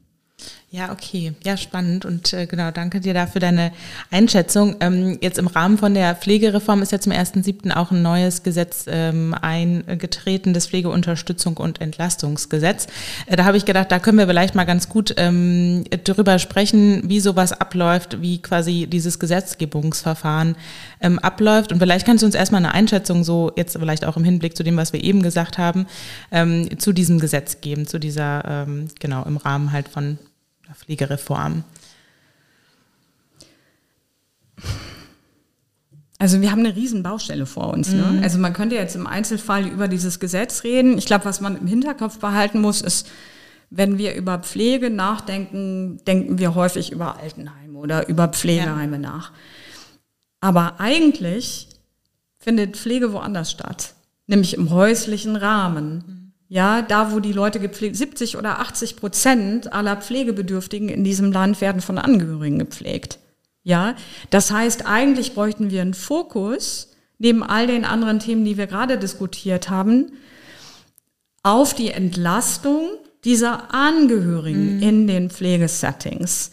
Ja, okay. Ja, spannend. Und äh, genau, danke dir dafür deine Einschätzung. Ähm, jetzt im Rahmen von der Pflegereform ist ja zum 1.7. auch ein neues Gesetz ähm, eingetreten, das Pflegeunterstützung und Entlastungsgesetz. Äh, da habe ich gedacht, da können wir vielleicht mal ganz gut ähm, darüber sprechen, wie sowas abläuft, wie quasi dieses Gesetzgebungsverfahren ähm, abläuft. Und vielleicht kannst du uns erstmal eine Einschätzung, so jetzt vielleicht auch im Hinblick zu dem, was wir eben gesagt haben, ähm, zu diesem Gesetz geben, zu dieser, ähm, genau, im Rahmen halt von Pflegereform? Also wir haben eine riesen Baustelle vor uns. Ne? Mhm. Also man könnte jetzt im Einzelfall über dieses Gesetz reden. Ich glaube, was man im Hinterkopf behalten muss, ist, wenn wir über Pflege nachdenken, denken wir häufig über Altenheime oder über Pflegeheime ja. nach. Aber eigentlich findet Pflege woanders statt, nämlich im häuslichen Rahmen. Mhm. Ja, da wo die Leute gepflegt, 70 oder 80 Prozent aller Pflegebedürftigen in diesem Land werden von Angehörigen gepflegt. Ja, das heißt, eigentlich bräuchten wir einen Fokus neben all den anderen Themen, die wir gerade diskutiert haben, auf die Entlastung dieser Angehörigen mhm. in den Pflegesettings.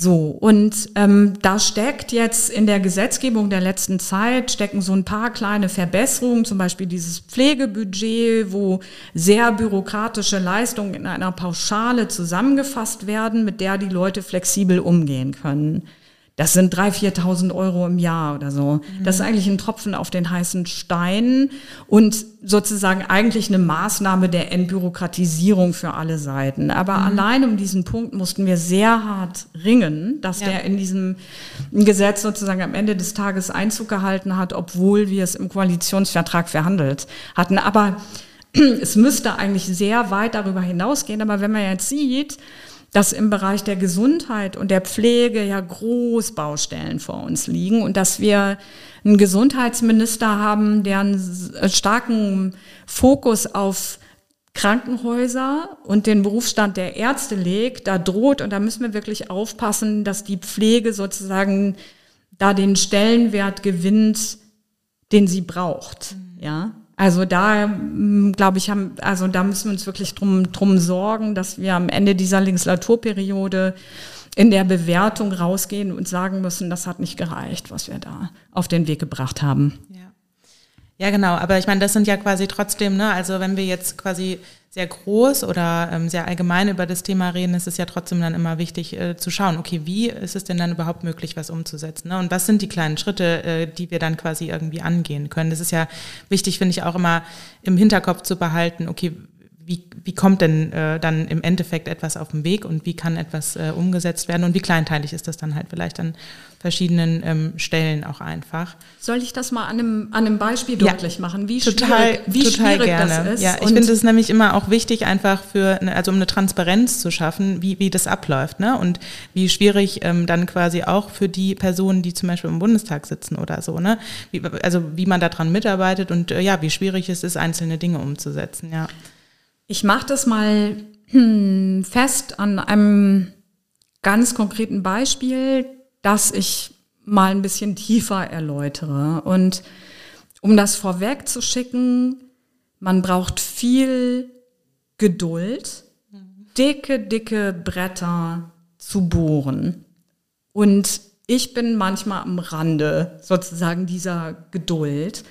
So, und ähm, da steckt jetzt in der Gesetzgebung der letzten Zeit, stecken so ein paar kleine Verbesserungen, zum Beispiel dieses Pflegebudget, wo sehr bürokratische Leistungen in einer Pauschale zusammengefasst werden, mit der die Leute flexibel umgehen können. Das sind 3.000, 4.000 Euro im Jahr oder so. Mhm. Das ist eigentlich ein Tropfen auf den heißen Stein und sozusagen eigentlich eine Maßnahme der Entbürokratisierung für alle Seiten. Aber mhm. allein um diesen Punkt mussten wir sehr hart ringen, dass ja. der in diesem Gesetz sozusagen am Ende des Tages Einzug gehalten hat, obwohl wir es im Koalitionsvertrag verhandelt hatten. Aber es müsste eigentlich sehr weit darüber hinausgehen. Aber wenn man jetzt sieht, dass im Bereich der Gesundheit und der Pflege ja Großbaustellen vor uns liegen und dass wir einen Gesundheitsminister haben, der einen starken Fokus auf Krankenhäuser und den Berufsstand der Ärzte legt, da droht, und da müssen wir wirklich aufpassen, dass die Pflege sozusagen da den Stellenwert gewinnt, den sie braucht. Ja, also da mm, glaube ich, haben, also da müssen wir uns wirklich drum, drum sorgen, dass wir am Ende dieser Legislaturperiode in der Bewertung rausgehen und sagen müssen, das hat nicht gereicht, was wir da auf den Weg gebracht haben. Ja. Ja, genau. Aber ich meine, das sind ja quasi trotzdem, ne, also wenn wir jetzt quasi sehr groß oder ähm, sehr allgemein über das Thema reden, ist es ja trotzdem dann immer wichtig äh, zu schauen, okay, wie ist es denn dann überhaupt möglich, was umzusetzen? Ne? Und was sind die kleinen Schritte, äh, die wir dann quasi irgendwie angehen können? Das ist ja wichtig, finde ich, auch immer im Hinterkopf zu behalten, okay, wie, wie kommt denn äh, dann im Endeffekt etwas auf den Weg und wie kann etwas äh, umgesetzt werden und wie kleinteilig ist das dann halt vielleicht an verschiedenen ähm, Stellen auch einfach. Soll ich das mal an einem, an einem Beispiel ja, deutlich machen, wie total, schwierig, wie total schwierig gerne. das ist? Ja, ich finde es nämlich immer auch wichtig, einfach für, also um eine Transparenz zu schaffen, wie, wie das abläuft ne? und wie schwierig ähm, dann quasi auch für die Personen, die zum Beispiel im Bundestag sitzen oder so, ne? Wie, also wie man daran mitarbeitet und äh, ja, wie schwierig es ist, einzelne Dinge umzusetzen, ja. Ich mache das mal hm, fest an einem ganz konkreten Beispiel, das ich mal ein bisschen tiefer erläutere. Und um das vorweg zu schicken, man braucht viel Geduld, dicke, dicke Bretter zu bohren. Und ich bin manchmal am Rande sozusagen dieser Geduld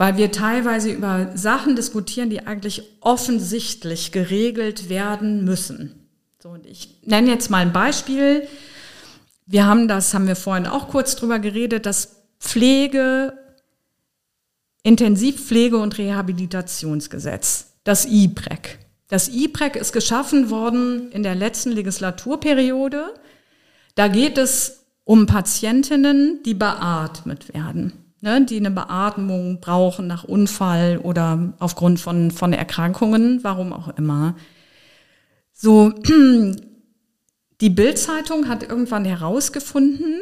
weil wir teilweise über Sachen diskutieren, die eigentlich offensichtlich geregelt werden müssen. So, und ich nenne jetzt mal ein Beispiel. Wir haben das, haben wir vorhin auch kurz drüber geredet, das Pflege, Intensivpflege und Rehabilitationsgesetz, das IPREC. Das IPREC ist geschaffen worden in der letzten Legislaturperiode. Da geht es um Patientinnen, die beatmet werden ne, die eine Beatmung brauchen nach Unfall oder aufgrund von, von Erkrankungen, warum auch immer. So, die Bildzeitung hat irgendwann herausgefunden,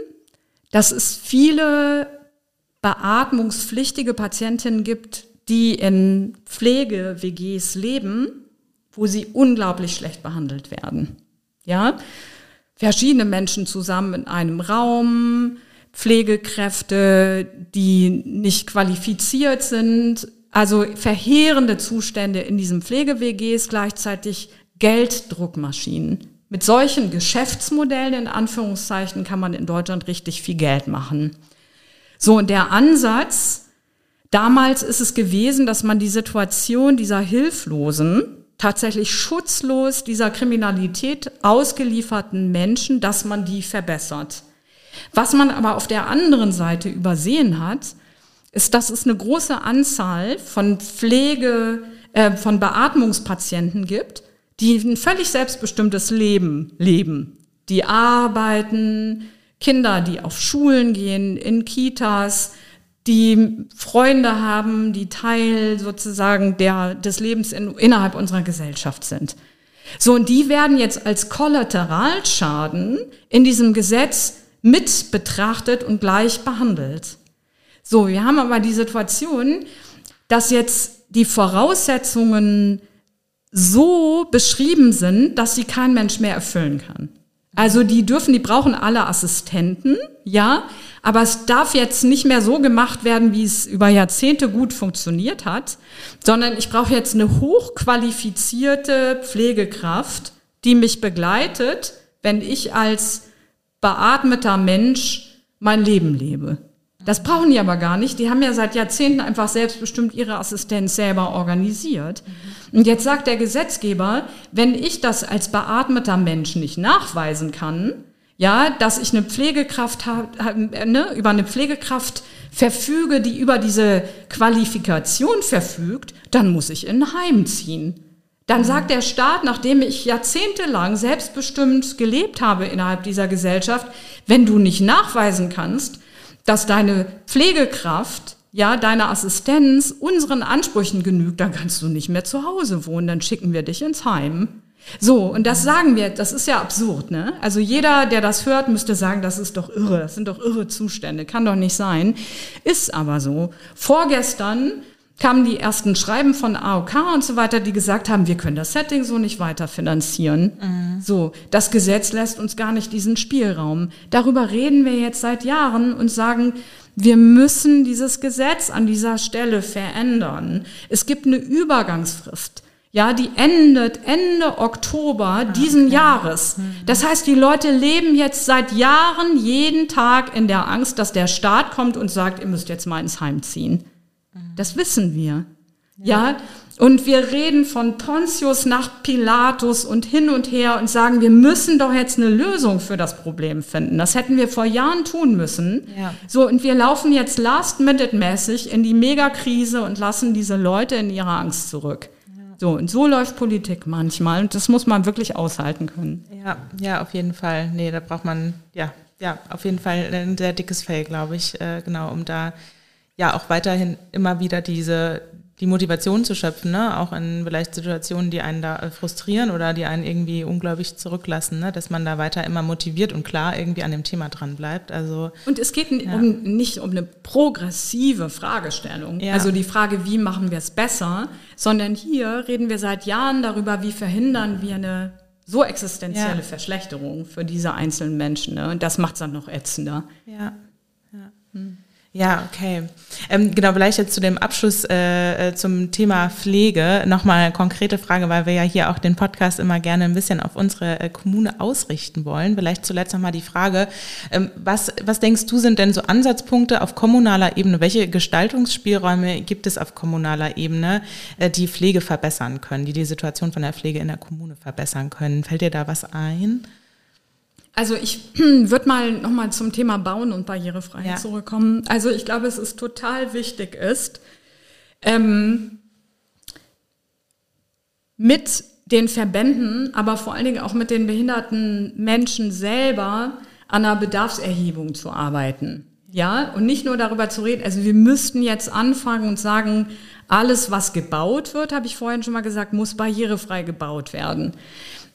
dass es viele beatmungspflichtige Patientinnen gibt, die in Pflege-WGs leben, wo sie unglaublich schlecht behandelt werden. Ja, verschiedene Menschen zusammen in einem Raum, Pflegekräfte, die nicht qualifiziert sind, also verheerende Zustände in diesen Pflege-WGs, gleichzeitig Gelddruckmaschinen. Mit solchen Geschäftsmodellen in Anführungszeichen kann man in Deutschland richtig viel Geld machen. So, und der Ansatz, damals ist es gewesen, dass man die Situation dieser Hilflosen, tatsächlich schutzlos dieser Kriminalität ausgelieferten Menschen, dass man die verbessert. Was man aber auf der anderen Seite übersehen hat, ist, dass es eine große Anzahl von Pflege, äh, von Beatmungspatienten gibt, die ein völlig selbstbestimmtes Leben leben. Die arbeiten, Kinder, die auf Schulen gehen, in Kitas, die Freunde haben, die Teil sozusagen der, des Lebens in, innerhalb unserer Gesellschaft sind. So, und die werden jetzt als Kollateralschaden in diesem Gesetz mit betrachtet und gleich behandelt. So, wir haben aber die Situation, dass jetzt die Voraussetzungen so beschrieben sind, dass sie kein Mensch mehr erfüllen kann. Also die dürfen, die brauchen alle Assistenten, ja, aber es darf jetzt nicht mehr so gemacht werden, wie es über Jahrzehnte gut funktioniert hat, sondern ich brauche jetzt eine hochqualifizierte Pflegekraft, die mich begleitet, wenn ich als beatmeter Mensch mein Leben lebe. Das brauchen die aber gar nicht. Die haben ja seit Jahrzehnten einfach selbstbestimmt ihre Assistenz selber organisiert. Und jetzt sagt der Gesetzgeber, wenn ich das als beatmeter Mensch nicht nachweisen kann, ja, dass ich eine Pflegekraft habe, ne, über eine Pflegekraft verfüge, die über diese Qualifikation verfügt, dann muss ich in ein Heim ziehen. Dann sagt der Staat, nachdem ich jahrzehntelang selbstbestimmt gelebt habe innerhalb dieser Gesellschaft, wenn du nicht nachweisen kannst, dass deine Pflegekraft, ja, deine Assistenz unseren Ansprüchen genügt, dann kannst du nicht mehr zu Hause wohnen, dann schicken wir dich ins Heim. So, und das sagen wir, das ist ja absurd, ne? Also jeder, der das hört, müsste sagen, das ist doch irre, das sind doch irre Zustände, kann doch nicht sein. Ist aber so. Vorgestern kamen die ersten Schreiben von AOK und so weiter, die gesagt haben, wir können das Setting so nicht weiter finanzieren. Mhm. So, das Gesetz lässt uns gar nicht diesen Spielraum. Darüber reden wir jetzt seit Jahren und sagen, wir müssen dieses Gesetz an dieser Stelle verändern. Es gibt eine Übergangsfrist. Ja, die endet Ende Oktober ah, diesen okay. Jahres. Mhm. Das heißt, die Leute leben jetzt seit Jahren jeden Tag in der Angst, dass der Staat kommt und sagt, ihr müsst jetzt mal ins Heim ziehen. Das wissen wir. Ja. ja. Und wir reden von Pontius nach Pilatus und hin und her und sagen, wir müssen doch jetzt eine Lösung für das Problem finden. Das hätten wir vor Jahren tun müssen. Ja. So, und wir laufen jetzt last-minute-mäßig in die Megakrise und lassen diese Leute in ihrer Angst zurück. So, und so läuft Politik manchmal und das muss man wirklich aushalten können. Ja, ja, auf jeden Fall. Nee, da braucht man, ja, ja, auf jeden Fall ein sehr dickes Fell, glaube ich, äh, genau, um da ja auch weiterhin immer wieder diese die Motivation zu schöpfen, ne? auch in vielleicht Situationen, die einen da äh, frustrieren oder die einen irgendwie unglaublich zurücklassen, ne? dass man da weiter immer motiviert und klar irgendwie an dem Thema dran bleibt. Also, und es geht ja. um, nicht um eine progressive Fragestellung, ja. also die Frage, wie machen wir es besser, sondern hier reden wir seit Jahren darüber, wie verhindern wir eine so existenzielle ja. Verschlechterung für diese einzelnen Menschen. Ne? Und das macht es dann noch ätzender. Ja. ja. Hm. Ja, okay. Ähm, genau, vielleicht jetzt zu dem Abschluss äh, äh, zum Thema Pflege nochmal eine konkrete Frage, weil wir ja hier auch den Podcast immer gerne ein bisschen auf unsere äh, Kommune ausrichten wollen. Vielleicht zuletzt nochmal die Frage, ähm, was, was denkst du sind denn so Ansatzpunkte auf kommunaler Ebene? Welche Gestaltungsspielräume gibt es auf kommunaler Ebene, äh, die Pflege verbessern können, die die Situation von der Pflege in der Kommune verbessern können? Fällt dir da was ein? Also ich würde mal nochmal zum Thema Bauen und Barrierefreiheit ja. zurückkommen. Also ich glaube, es ist total wichtig ist, ähm, mit den Verbänden, aber vor allen Dingen auch mit den behinderten Menschen selber an einer Bedarfserhebung zu arbeiten. Ja, und nicht nur darüber zu reden, also wir müssten jetzt anfangen und sagen, alles, was gebaut wird, habe ich vorhin schon mal gesagt, muss barrierefrei gebaut werden.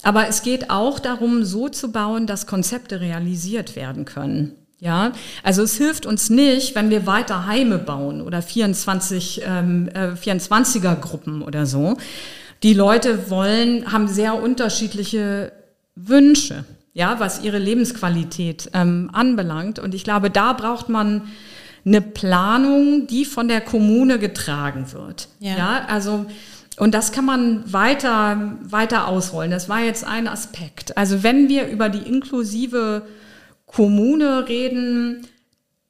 Aber es geht auch darum, so zu bauen, dass Konzepte realisiert werden können. Ja, also es hilft uns nicht, wenn wir weiter Heime bauen oder 24, ähm, äh, 24er Gruppen oder so. Die Leute wollen, haben sehr unterschiedliche Wünsche. ja, was ihre Lebensqualität ähm, anbelangt. Und ich glaube, da braucht man eine Planung, die von der Kommune getragen wird. Ja, ja also und das kann man weiter, weiter ausrollen. Das war jetzt ein Aspekt. Also wenn wir über die inklusive Kommune reden,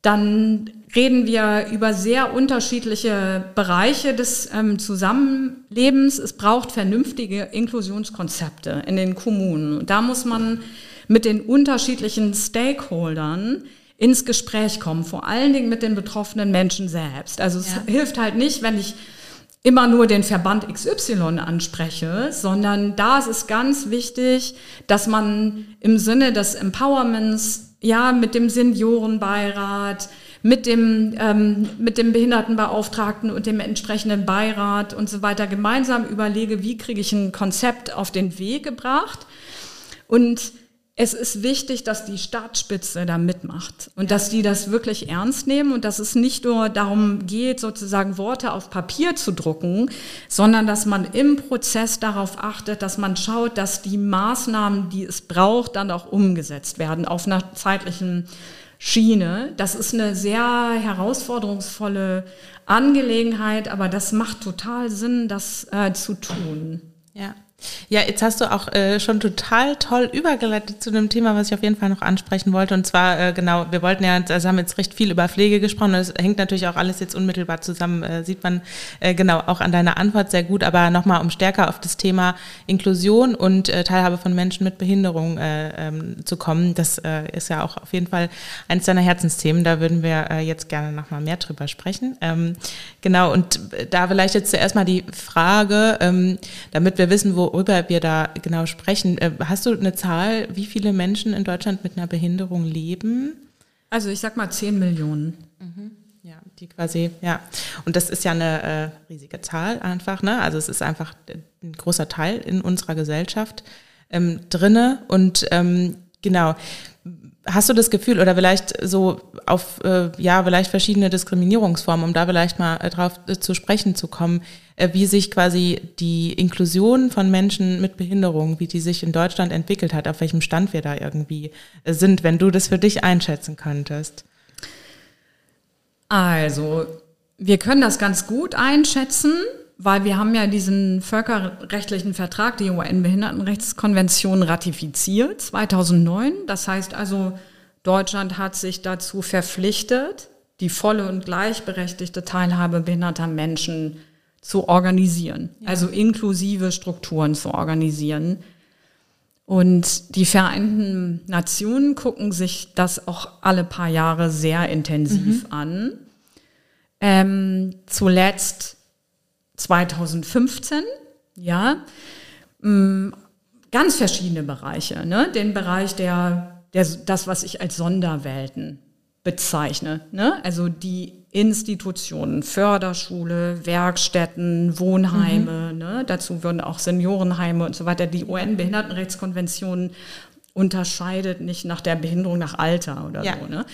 dann reden wir über sehr unterschiedliche Bereiche des ähm, Zusammenlebens. Es braucht vernünftige Inklusionskonzepte in den Kommunen. Und da muss man mit den unterschiedlichen Stakeholdern ins Gespräch kommen, vor allen Dingen mit den betroffenen Menschen selbst. Also es ja. hilft halt nicht, wenn ich immer nur den Verband XY anspreche, sondern da ist es ganz wichtig, dass man im Sinne des Empowerments ja mit dem Seniorenbeirat, mit dem, ähm, mit dem Behindertenbeauftragten und dem entsprechenden Beirat und so weiter gemeinsam überlege, wie kriege ich ein Konzept auf den Weg gebracht. Und es ist wichtig, dass die Staatsspitze da mitmacht und dass die das wirklich ernst nehmen und dass es nicht nur darum geht, sozusagen Worte auf Papier zu drucken, sondern dass man im Prozess darauf achtet, dass man schaut, dass die Maßnahmen, die es braucht, dann auch umgesetzt werden auf einer zeitlichen Schiene. Das ist eine sehr herausforderungsvolle Angelegenheit, aber das macht total Sinn, das äh, zu tun. Ja. Ja, jetzt hast du auch äh, schon total toll übergeleitet zu einem Thema, was ich auf jeden Fall noch ansprechen wollte. Und zwar, äh, genau, wir wollten ja, also haben jetzt recht viel über Pflege gesprochen. Das hängt natürlich auch alles jetzt unmittelbar zusammen, äh, sieht man äh, genau auch an deiner Antwort sehr gut. Aber nochmal, um stärker auf das Thema Inklusion und äh, Teilhabe von Menschen mit Behinderung äh, ähm, zu kommen, das ist ja auch auf jeden Fall eines deiner Herzensthemen. Da würden wir jetzt gerne nochmal mehr drüber sprechen. Ähm, genau, und da vielleicht jetzt zuerst mal die Frage, ähm, damit wir wissen, wo worüber wir da genau sprechen. Äh, hast du eine Zahl, wie viele Menschen in Deutschland mit einer Behinderung leben? Also ich sag mal 10 Millionen. Mhm. Ja, die quasi, ja. Und das ist ja eine äh, riesige Zahl einfach, ne? Also es ist einfach ein großer Teil in unserer Gesellschaft ähm, drinne. Und ähm, genau, hast du das Gefühl oder vielleicht so auf äh, ja vielleicht verschiedene Diskriminierungsformen, um da vielleicht mal äh, drauf äh, zu sprechen zu kommen, äh, wie sich quasi die Inklusion von Menschen mit Behinderung, wie die sich in Deutschland entwickelt hat, auf welchem Stand wir da irgendwie äh, sind, wenn du das für dich einschätzen könntest. Also, wir können das ganz gut einschätzen weil wir haben ja diesen völkerrechtlichen Vertrag, die UN-Behindertenrechtskonvention, ratifiziert 2009. Das heißt also, Deutschland hat sich dazu verpflichtet, die volle und gleichberechtigte Teilhabe behinderter Menschen zu organisieren, ja. also inklusive Strukturen zu organisieren. Und die Vereinten Nationen gucken sich das auch alle paar Jahre sehr intensiv mhm. an. Ähm, zuletzt 2015, ja, mm, ganz verschiedene Bereiche. Ne? Den Bereich der, der, das, was ich als Sonderwelten bezeichne. Ne? Also die Institutionen, Förderschule, Werkstätten, Wohnheime, mhm. ne? dazu würden auch Seniorenheime und so weiter. Die UN-Behindertenrechtskonvention unterscheidet nicht nach der Behinderung nach Alter oder ja. so. Ne?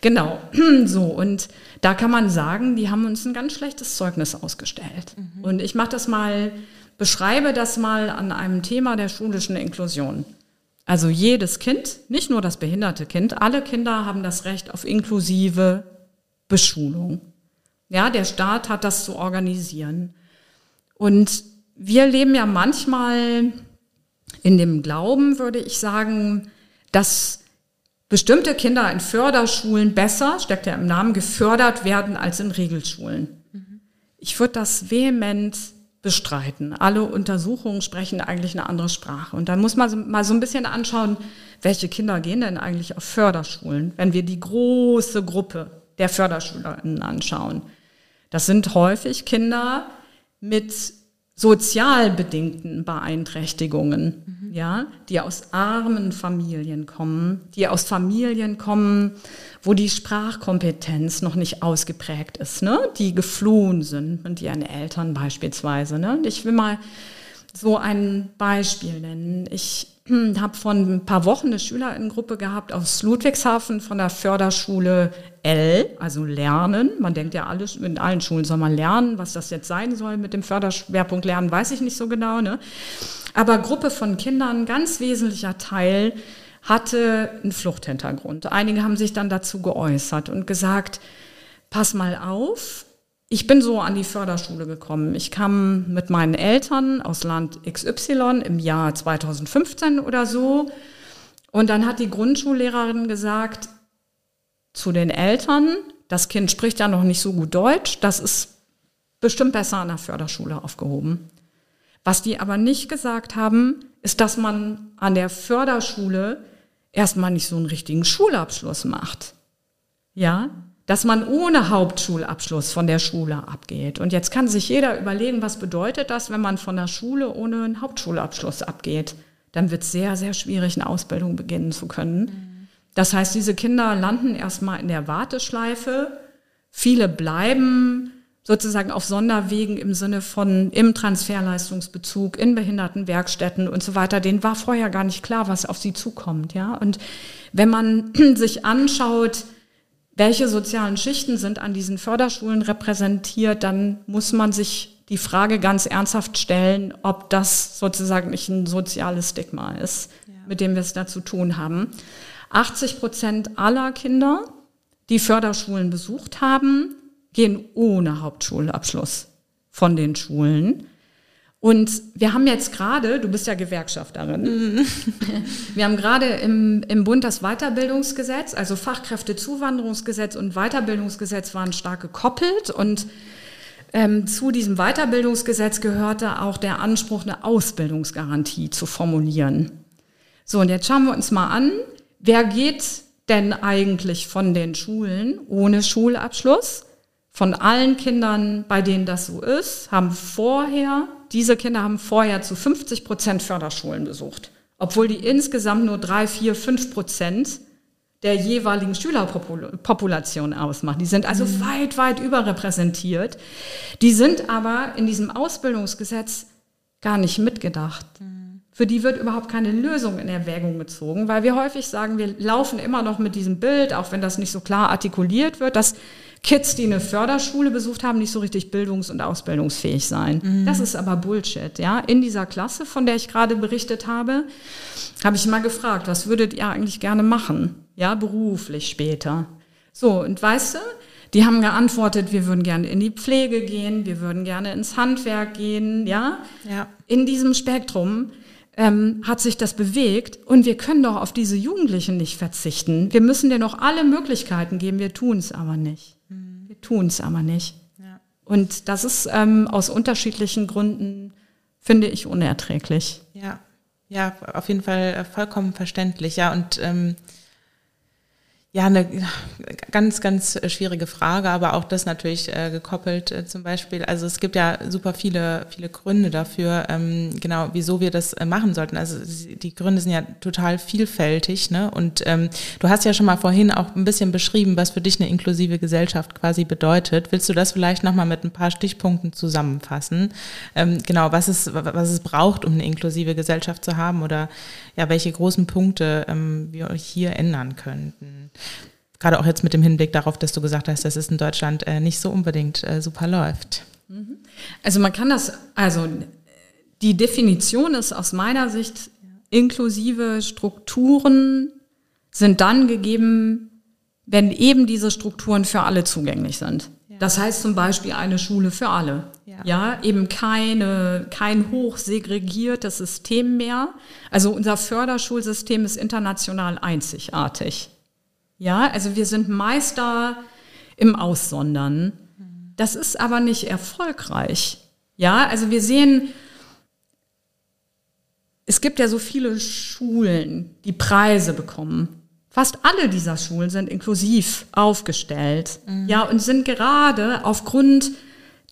Genau, so. Und da kann man sagen, die haben uns ein ganz schlechtes Zeugnis ausgestellt. Mhm. Und ich mache das mal, beschreibe das mal an einem Thema der schulischen Inklusion. Also jedes Kind, nicht nur das behinderte Kind, alle Kinder haben das Recht auf inklusive Beschulung. Ja, der Staat hat das zu organisieren. Und wir leben ja manchmal in dem Glauben, würde ich sagen, dass bestimmte Kinder in Förderschulen besser, steckt ja im Namen, gefördert werden als in Regelschulen. Mhm. Ich würde das vehement bestreiten. Alle Untersuchungen sprechen eigentlich eine andere Sprache. Und dann muss man mal so ein bisschen anschauen, welche Kinder gehen denn eigentlich auf Förderschulen, wenn wir die große Gruppe der Förderschülerinnen anschauen. Das sind häufig Kinder mit sozial bedingten Beeinträchtigungen, mhm. ja, die aus armen Familien kommen, die aus Familien kommen, wo die Sprachkompetenz noch nicht ausgeprägt ist, ne, die geflohen sind und ihren Eltern beispielsweise, ne. Und ich will mal so ein Beispiel nennen. Ich habe vor ein paar Wochen eine Schülerinnengruppe gehabt aus Ludwigshafen von der Förderschule L, also Lernen. Man denkt ja, alles, in allen Schulen soll man lernen. Was das jetzt sein soll mit dem Förderschwerpunkt Lernen, weiß ich nicht so genau. Ne? Aber Gruppe von Kindern, ganz wesentlicher Teil, hatte einen Fluchthintergrund. Einige haben sich dann dazu geäußert und gesagt, pass mal auf, ich bin so an die Förderschule gekommen. Ich kam mit meinen Eltern aus Land XY im Jahr 2015 oder so. Und dann hat die Grundschullehrerin gesagt zu den Eltern, das Kind spricht ja noch nicht so gut Deutsch, das ist bestimmt besser an der Förderschule aufgehoben. Was die aber nicht gesagt haben, ist, dass man an der Förderschule erstmal nicht so einen richtigen Schulabschluss macht. Ja, dass man ohne Hauptschulabschluss von der Schule abgeht. Und jetzt kann sich jeder überlegen, was bedeutet das, wenn man von der Schule ohne einen Hauptschulabschluss abgeht. Dann wird es sehr, sehr schwierig, eine Ausbildung beginnen zu können. Das heißt, diese Kinder landen erstmal in der Warteschleife. Viele bleiben sozusagen auf Sonderwegen im Sinne von im Transferleistungsbezug, in Behindertenwerkstätten und so weiter. Denen war vorher gar nicht klar, was auf sie zukommt. Ja? Und wenn man sich anschaut, welche sozialen Schichten sind an diesen Förderschulen repräsentiert, dann muss man sich die Frage ganz ernsthaft stellen, ob das sozusagen nicht ein soziales Stigma ist, ja. mit dem wir es da zu tun haben. 80 Prozent aller Kinder, die Förderschulen besucht haben, gehen ohne Hauptschulabschluss von den Schulen. Und wir haben jetzt gerade, du bist ja Gewerkschafterin, mhm. wir haben gerade im, im Bund das Weiterbildungsgesetz, also Fachkräftezuwanderungsgesetz und Weiterbildungsgesetz waren stark gekoppelt und ähm, zu diesem Weiterbildungsgesetz gehörte auch der Anspruch, eine Ausbildungsgarantie zu formulieren. So, und jetzt schauen wir uns mal an, wer geht denn eigentlich von den Schulen ohne Schulabschluss? Von allen Kindern, bei denen das so ist, haben vorher diese Kinder haben vorher zu 50 Prozent Förderschulen besucht, obwohl die insgesamt nur drei, vier, fünf Prozent der jeweiligen Schülerpopulation ausmachen. Die sind also mhm. weit, weit überrepräsentiert. Die sind aber in diesem Ausbildungsgesetz gar nicht mitgedacht. Mhm. Für die wird überhaupt keine Lösung in Erwägung gezogen, weil wir häufig sagen, wir laufen immer noch mit diesem Bild, auch wenn das nicht so klar artikuliert wird, dass Kids, die eine Förderschule besucht haben, nicht so richtig bildungs- und ausbildungsfähig sein. Mhm. Das ist aber Bullshit. Ja? In dieser Klasse, von der ich gerade berichtet habe, habe ich mal gefragt, was würdet ihr eigentlich gerne machen? Ja, beruflich später. So, und weißt du, die haben geantwortet, wir würden gerne in die Pflege gehen, wir würden gerne ins Handwerk gehen, ja. ja. In diesem Spektrum ähm, hat sich das bewegt und wir können doch auf diese Jugendlichen nicht verzichten. Wir müssen denen noch alle Möglichkeiten geben, wir tun es aber nicht tun es aber nicht. Ja. Und das ist ähm, aus unterschiedlichen Gründen, finde ich, unerträglich. Ja, ja, auf jeden Fall äh, vollkommen verständlich. Ja, und ähm, ja, eine ganz, ganz schwierige Frage, aber auch das natürlich äh, gekoppelt äh, zum Beispiel. Also es gibt ja super viele, viele Gründe dafür, ähm, genau, wieso wir das äh, machen sollten. Also die Gründe sind ja total vielfältig, ne? Und ähm, du hast ja schon mal vorhin auch ein bisschen beschrieben, was für dich eine inklusive Gesellschaft quasi bedeutet. Willst du das vielleicht nochmal mit ein paar Stichpunkten zusammenfassen? Ähm, genau, was es, was es braucht, um eine inklusive Gesellschaft zu haben oder ja, welche großen Punkte ähm, wir hier ändern könnten? Gerade auch jetzt mit dem Hinblick darauf, dass du gesagt hast, dass es in Deutschland äh, nicht so unbedingt äh, super läuft. Mhm. Also man kann das, also die Definition ist aus meiner Sicht, inklusive Strukturen sind dann gegeben, wenn eben diese Strukturen für alle zugänglich sind. Das heißt zum Beispiel eine Schule für alle. Ja, ja eben keine, kein hochsegregiertes System mehr. Also unser Förderschulsystem ist international einzigartig. Ja, also wir sind Meister im Aussondern. Das ist aber nicht erfolgreich. Ja, also wir sehen, es gibt ja so viele Schulen, die Preise bekommen. Fast alle dieser Schulen sind inklusiv aufgestellt. Mhm. Ja, und sind gerade aufgrund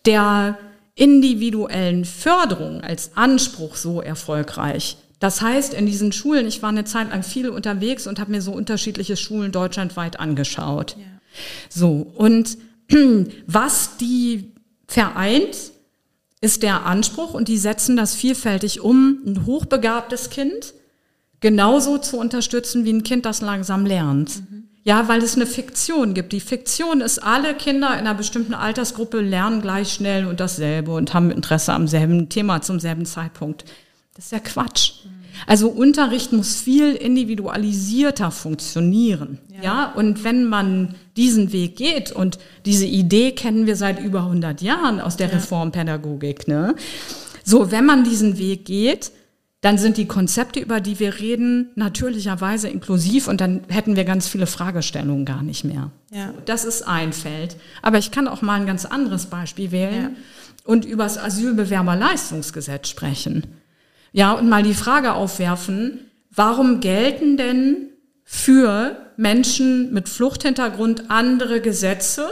der individuellen Förderung als Anspruch so erfolgreich. Das heißt, in diesen Schulen, ich war eine Zeit lang viel unterwegs und habe mir so unterschiedliche Schulen deutschlandweit angeschaut. Ja. So, und was die vereint, ist der Anspruch, und die setzen das vielfältig um, ein hochbegabtes Kind genauso zu unterstützen, wie ein Kind das langsam lernt. Mhm. Ja, weil es eine Fiktion gibt. Die Fiktion ist, alle Kinder in einer bestimmten Altersgruppe lernen gleich schnell und dasselbe und haben Interesse am selben Thema zum selben Zeitpunkt. Das ist ja Quatsch. Also Unterricht muss viel individualisierter funktionieren. Ja. ja. und wenn man diesen Weg geht und diese Idee kennen wir seit über 100 Jahren aus der ja. Reformpädagogik, ne? So, wenn man diesen Weg geht, dann sind die Konzepte, über die wir reden, natürlicherweise inklusiv und dann hätten wir ganz viele Fragestellungen gar nicht mehr. Ja. Das ist ein Feld. Aber ich kann auch mal ein ganz anderes Beispiel wählen und über das Asylbewerberleistungsgesetz sprechen. Ja, und mal die Frage aufwerfen, warum gelten denn für Menschen mit Fluchthintergrund andere Gesetze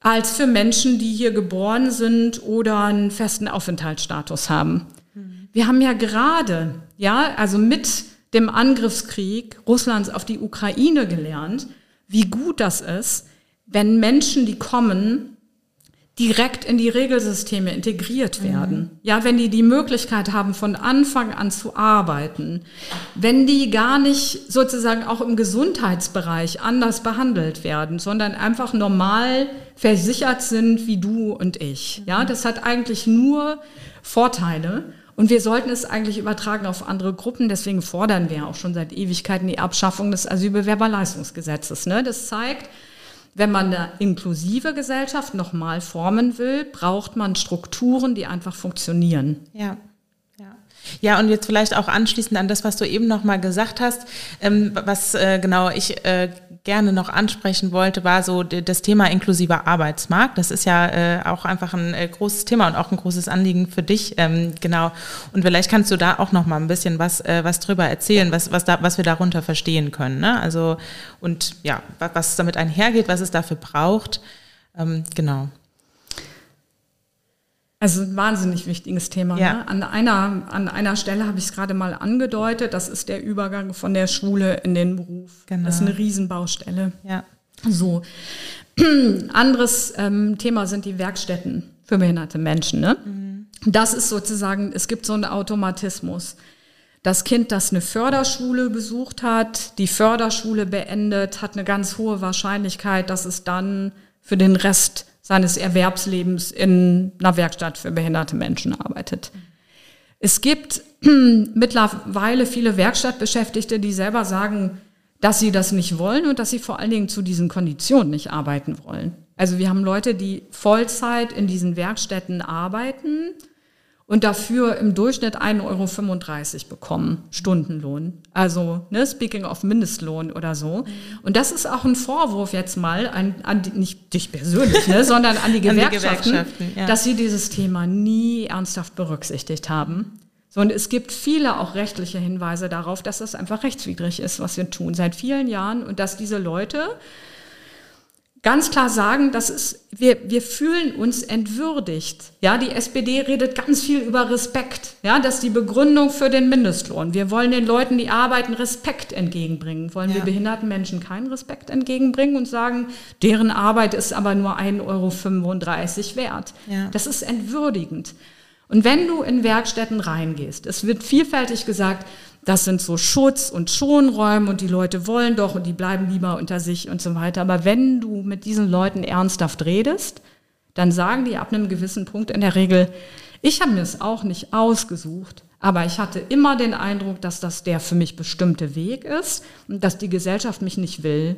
als für Menschen, die hier geboren sind oder einen festen Aufenthaltsstatus haben? Wir haben ja gerade, ja, also mit dem Angriffskrieg Russlands auf die Ukraine gelernt, wie gut das ist, wenn Menschen, die kommen, direkt in die Regelsysteme integriert werden. Mhm. Ja, wenn die die Möglichkeit haben, von Anfang an zu arbeiten, wenn die gar nicht sozusagen auch im Gesundheitsbereich anders behandelt werden, sondern einfach normal versichert sind wie du und ich. Ja, das hat eigentlich nur Vorteile. Und wir sollten es eigentlich übertragen auf andere Gruppen. Deswegen fordern wir auch schon seit Ewigkeiten die Abschaffung des Asylbewerberleistungsgesetzes. Ne? Das zeigt, wenn man eine inklusive Gesellschaft nochmal formen will, braucht man Strukturen, die einfach funktionieren. Ja. Ja, und jetzt vielleicht auch anschließend an das, was du eben noch mal gesagt hast, ähm, was äh, genau ich äh, gerne noch ansprechen wollte, war so das Thema inklusiver Arbeitsmarkt. Das ist ja äh, auch einfach ein äh, großes Thema und auch ein großes Anliegen für dich, ähm, genau. Und vielleicht kannst du da auch noch mal ein bisschen was äh, was drüber erzählen, was was da was wir darunter verstehen können. Ne? Also und ja, was damit einhergeht, was es dafür braucht, ähm, genau. Also ein wahnsinnig wichtiges Thema. Ja. Ne? An, einer, an einer Stelle habe ich es gerade mal angedeutet, das ist der Übergang von der Schule in den Beruf. Genau. Das ist eine Riesenbaustelle. Ja. So. Anderes ähm, Thema sind die Werkstätten für behinderte Menschen. Ne? Mhm. Das ist sozusagen, es gibt so einen Automatismus. Das Kind, das eine Förderschule besucht hat, die Förderschule beendet, hat eine ganz hohe Wahrscheinlichkeit, dass es dann für den Rest seines Erwerbslebens in einer Werkstatt für behinderte Menschen arbeitet. Es gibt mittlerweile viele Werkstattbeschäftigte, die selber sagen, dass sie das nicht wollen und dass sie vor allen Dingen zu diesen Konditionen nicht arbeiten wollen. Also wir haben Leute, die Vollzeit in diesen Werkstätten arbeiten und dafür im Durchschnitt 1,35 Euro bekommen, Stundenlohn. Also, ne, speaking of Mindestlohn oder so. Und das ist auch ein Vorwurf jetzt mal an, an die, nicht dich persönlich, ne, sondern an die Gewerkschaften, an die Gewerkschaften ja. dass sie dieses Thema nie ernsthaft berücksichtigt haben. So, und es gibt viele auch rechtliche Hinweise darauf, dass das einfach rechtswidrig ist, was wir tun seit vielen Jahren und dass diese Leute ganz klar sagen, das ist, wir, wir fühlen uns entwürdigt. Ja, die SPD redet ganz viel über Respekt. Ja, das ist die Begründung für den Mindestlohn. Wir wollen den Leuten, die arbeiten, Respekt entgegenbringen. Wollen ja. wir behinderten Menschen keinen Respekt entgegenbringen und sagen, deren Arbeit ist aber nur 1,35 Euro wert. Ja. Das ist entwürdigend. Und wenn du in Werkstätten reingehst, es wird vielfältig gesagt, das sind so Schutz- und Schonräume und die Leute wollen doch und die bleiben lieber unter sich und so weiter. Aber wenn du mit diesen Leuten ernsthaft redest, dann sagen die ab einem gewissen Punkt in der Regel, ich habe mir es auch nicht ausgesucht, aber ich hatte immer den Eindruck, dass das der für mich bestimmte Weg ist und dass die Gesellschaft mich nicht will.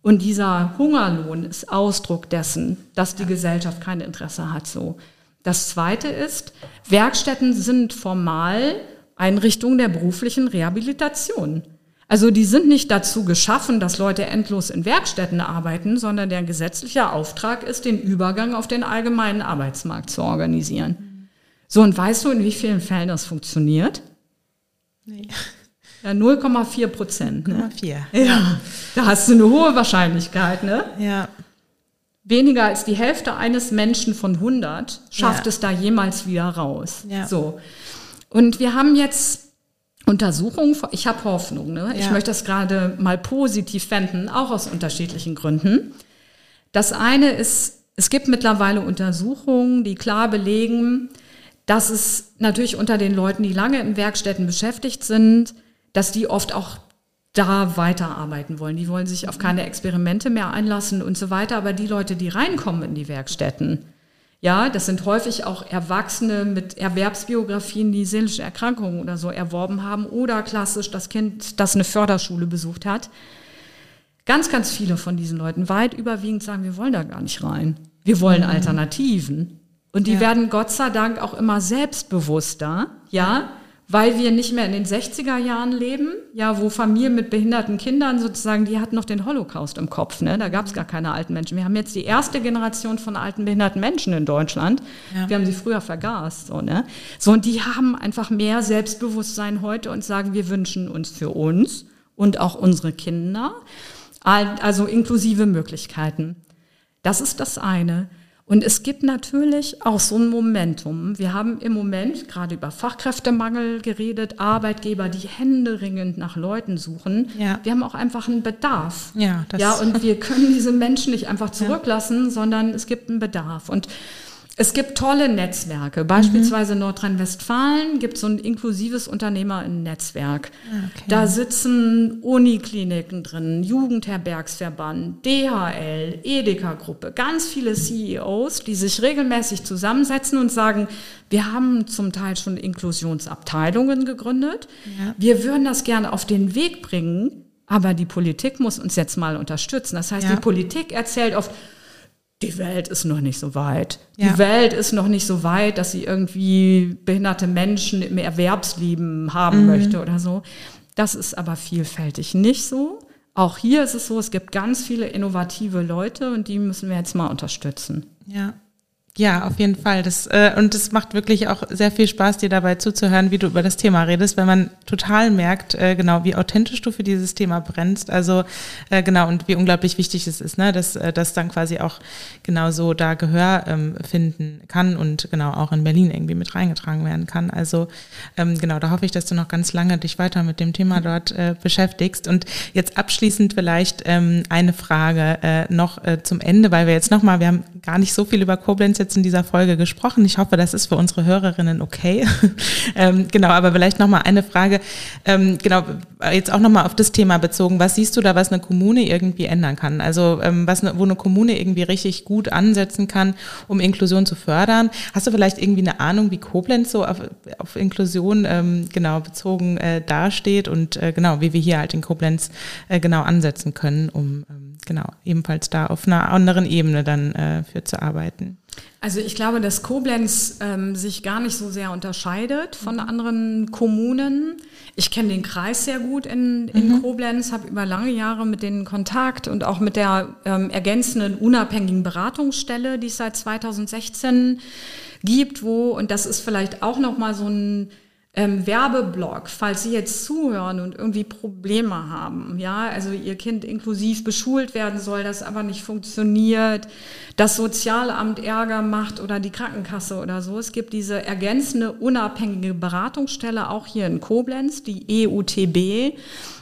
Und dieser Hungerlohn ist Ausdruck dessen, dass die Gesellschaft kein Interesse hat so. Das zweite ist, Werkstätten sind formal Einrichtungen der beruflichen Rehabilitation. Also die sind nicht dazu geschaffen, dass Leute endlos in Werkstätten arbeiten, sondern der gesetzliche Auftrag ist, den Übergang auf den allgemeinen Arbeitsmarkt zu organisieren. So, und weißt du, in wie vielen Fällen das funktioniert? Nee. Ja, 0,4 Prozent. Ne? 0,4. Ja, da hast du eine hohe Wahrscheinlichkeit, ne? Ja. Weniger als die Hälfte eines Menschen von 100 schafft ja. es da jemals wieder raus. Ja. So. Und wir haben jetzt Untersuchungen, ich habe Hoffnung, ne? ich möchte das gerade mal positiv wenden, auch aus unterschiedlichen Gründen. Das eine ist, es gibt mittlerweile Untersuchungen, die klar belegen, dass es natürlich unter den Leuten, die lange in Werkstätten beschäftigt sind, dass die oft auch da weiterarbeiten wollen. Die wollen sich auf keine Experimente mehr einlassen und so weiter. Aber die Leute, die reinkommen in die Werkstätten, Ja, das sind häufig auch Erwachsene mit Erwerbsbiografien, die seelische Erkrankungen oder so erworben haben oder klassisch das Kind, das eine Förderschule besucht hat. Ganz, ganz viele von diesen Leuten, weit überwiegend sagen, wir wollen da gar nicht rein. Wir wollen mhm. Alternativen. Und die ja. werden Gott sei Dank auch immer selbstbewusster, ja, weil wir nicht mehr in den 60er Jahren leben, ja, wo Familien mit behinderten Kindern sozusagen, die hatten noch den Holocaust im Kopf, ne? Da gab es gar keine alten Menschen. Wir haben jetzt die erste Generation von alten behinderten Menschen in Deutschland. Ja. Wir haben sie früher vergast, so, ne? So, und die haben einfach mehr Selbstbewusstsein heute und sagen, wir wünschen uns für uns und auch unsere Kinder, also inklusive Möglichkeiten. Das ist das eine. Und es gibt natürlich auch so ein Momentum. Wir haben im Moment gerade über Fachkräftemangel geredet, Arbeitgeber, die händeringend nach Leuten suchen. Ja. Wir haben auch einfach einen Bedarf. Ja, das ja, und wir können diese Menschen nicht einfach zurücklassen, ja. sondern es gibt einen Bedarf. Und es gibt tolle Netzwerke. Beispielsweise mhm. Nordrhein-Westfalen gibt so ein inklusives Unternehmernetzwerk. Ah, okay. Da sitzen Unikliniken drin, Jugendherbergsverband, DHL, Edeka-Gruppe, ganz viele CEOs, die sich regelmäßig zusammensetzen und sagen, wir haben zum Teil schon Inklusionsabteilungen gegründet. Ja. Wir würden das gerne auf den Weg bringen, aber die Politik muss uns jetzt mal unterstützen. Das heißt, ja. die Politik erzählt oft, die Welt ist noch nicht so weit. Ja. Die Welt ist noch nicht so weit, dass sie irgendwie behinderte Menschen im Erwerbsleben haben mhm. möchte oder so. Das ist aber vielfältig nicht so. Auch hier ist es so, es gibt ganz viele innovative Leute und die müssen wir jetzt mal unterstützen. Ja. Ja, auf jeden Fall. Das, äh, und es macht wirklich auch sehr viel Spaß, dir dabei zuzuhören, wie du über das Thema redest, weil man total merkt, äh, genau, wie authentisch du für dieses Thema brennst. Also äh, genau, und wie unglaublich wichtig es ist, ne, dass äh, das dann quasi auch genauso da Gehör ähm, finden kann und genau auch in Berlin irgendwie mit reingetragen werden kann. Also ähm, genau, da hoffe ich, dass du noch ganz lange dich weiter mit dem Thema dort äh, beschäftigst. Und jetzt abschließend vielleicht ähm, eine Frage äh, noch äh, zum Ende, weil wir jetzt nochmal, wir haben gar nicht so viel über Koblenz jetzt in dieser Folge gesprochen. Ich hoffe, das ist für unsere Hörerinnen okay. ähm, genau, aber vielleicht nochmal eine Frage, ähm, genau, jetzt auch nochmal auf das Thema bezogen. Was siehst du da, was eine Kommune irgendwie ändern kann? Also ähm, was, wo eine Kommune irgendwie richtig gut ansetzen kann, um Inklusion zu fördern? Hast du vielleicht irgendwie eine Ahnung, wie Koblenz so auf, auf Inklusion ähm, genau bezogen äh, dasteht und äh, genau, wie wir hier halt in Koblenz äh, genau ansetzen können, um ähm, genau ebenfalls da auf einer anderen Ebene dann äh, für zu arbeiten? Also ich glaube, dass Koblenz ähm, sich gar nicht so sehr unterscheidet von mhm. anderen Kommunen. Ich kenne den Kreis sehr gut in, in mhm. Koblenz, habe über lange Jahre mit denen Kontakt und auch mit der ähm, ergänzenden unabhängigen Beratungsstelle, die es seit 2016 gibt, wo, und das ist vielleicht auch nochmal so ein ähm, Werbeblock, falls Sie jetzt zuhören und irgendwie Probleme haben, ja, also Ihr Kind inklusiv beschult werden soll, das aber nicht funktioniert, das Sozialamt Ärger macht oder die Krankenkasse oder so. Es gibt diese ergänzende unabhängige Beratungsstelle auch hier in Koblenz, die EUTB.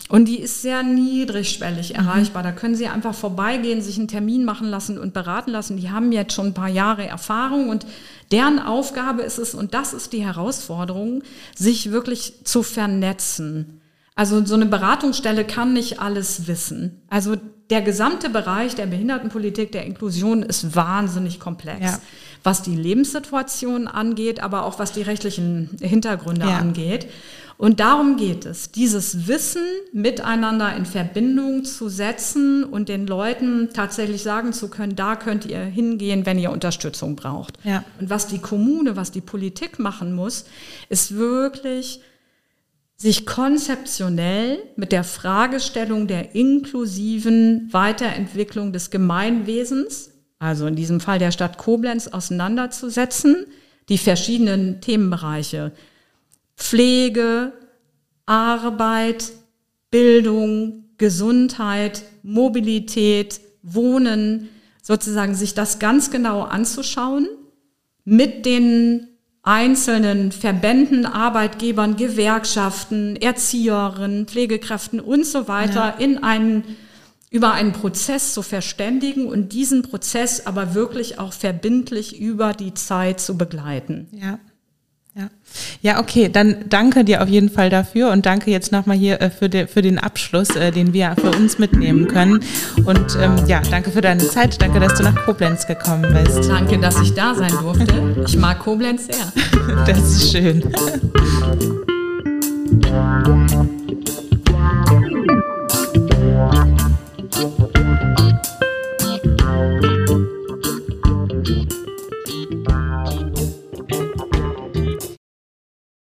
Und die ist sehr niedrigschwellig mhm. erreichbar. Da können Sie einfach vorbeigehen, sich einen Termin machen lassen und beraten lassen. Die haben jetzt schon ein paar Jahre Erfahrung und deren Aufgabe ist es, und das ist die Herausforderung, sich wirklich zu vernetzen. Also so eine Beratungsstelle kann nicht alles wissen. Also der gesamte Bereich der Behindertenpolitik, der Inklusion ist wahnsinnig komplex. Ja. Was die Lebenssituation angeht, aber auch was die rechtlichen Hintergründe ja. angeht. Und darum geht es, dieses Wissen miteinander in Verbindung zu setzen und den Leuten tatsächlich sagen zu können, da könnt ihr hingehen, wenn ihr Unterstützung braucht. Ja. Und was die Kommune, was die Politik machen muss, ist wirklich sich konzeptionell mit der Fragestellung der inklusiven Weiterentwicklung des Gemeinwesens, also in diesem Fall der Stadt Koblenz, auseinanderzusetzen, die verschiedenen Themenbereiche Pflege, Arbeit, Bildung, Gesundheit, Mobilität, Wohnen, sozusagen sich das ganz genau anzuschauen, mit den einzelnen Verbänden, Arbeitgebern, Gewerkschaften, Erzieherinnen, Pflegekräften und so weiter ja. in einen über einen Prozess zu verständigen und diesen Prozess aber wirklich auch verbindlich über die Zeit zu begleiten. Ja. Ja. ja, okay, dann danke dir auf jeden Fall dafür und danke jetzt nochmal hier äh, für, de, für den Abschluss, äh, den wir für uns mitnehmen können. Und ähm, ja, danke für deine Zeit, danke, dass du nach Koblenz gekommen bist. Danke, dass ich da sein durfte. Ich mag Koblenz sehr. Das ist schön.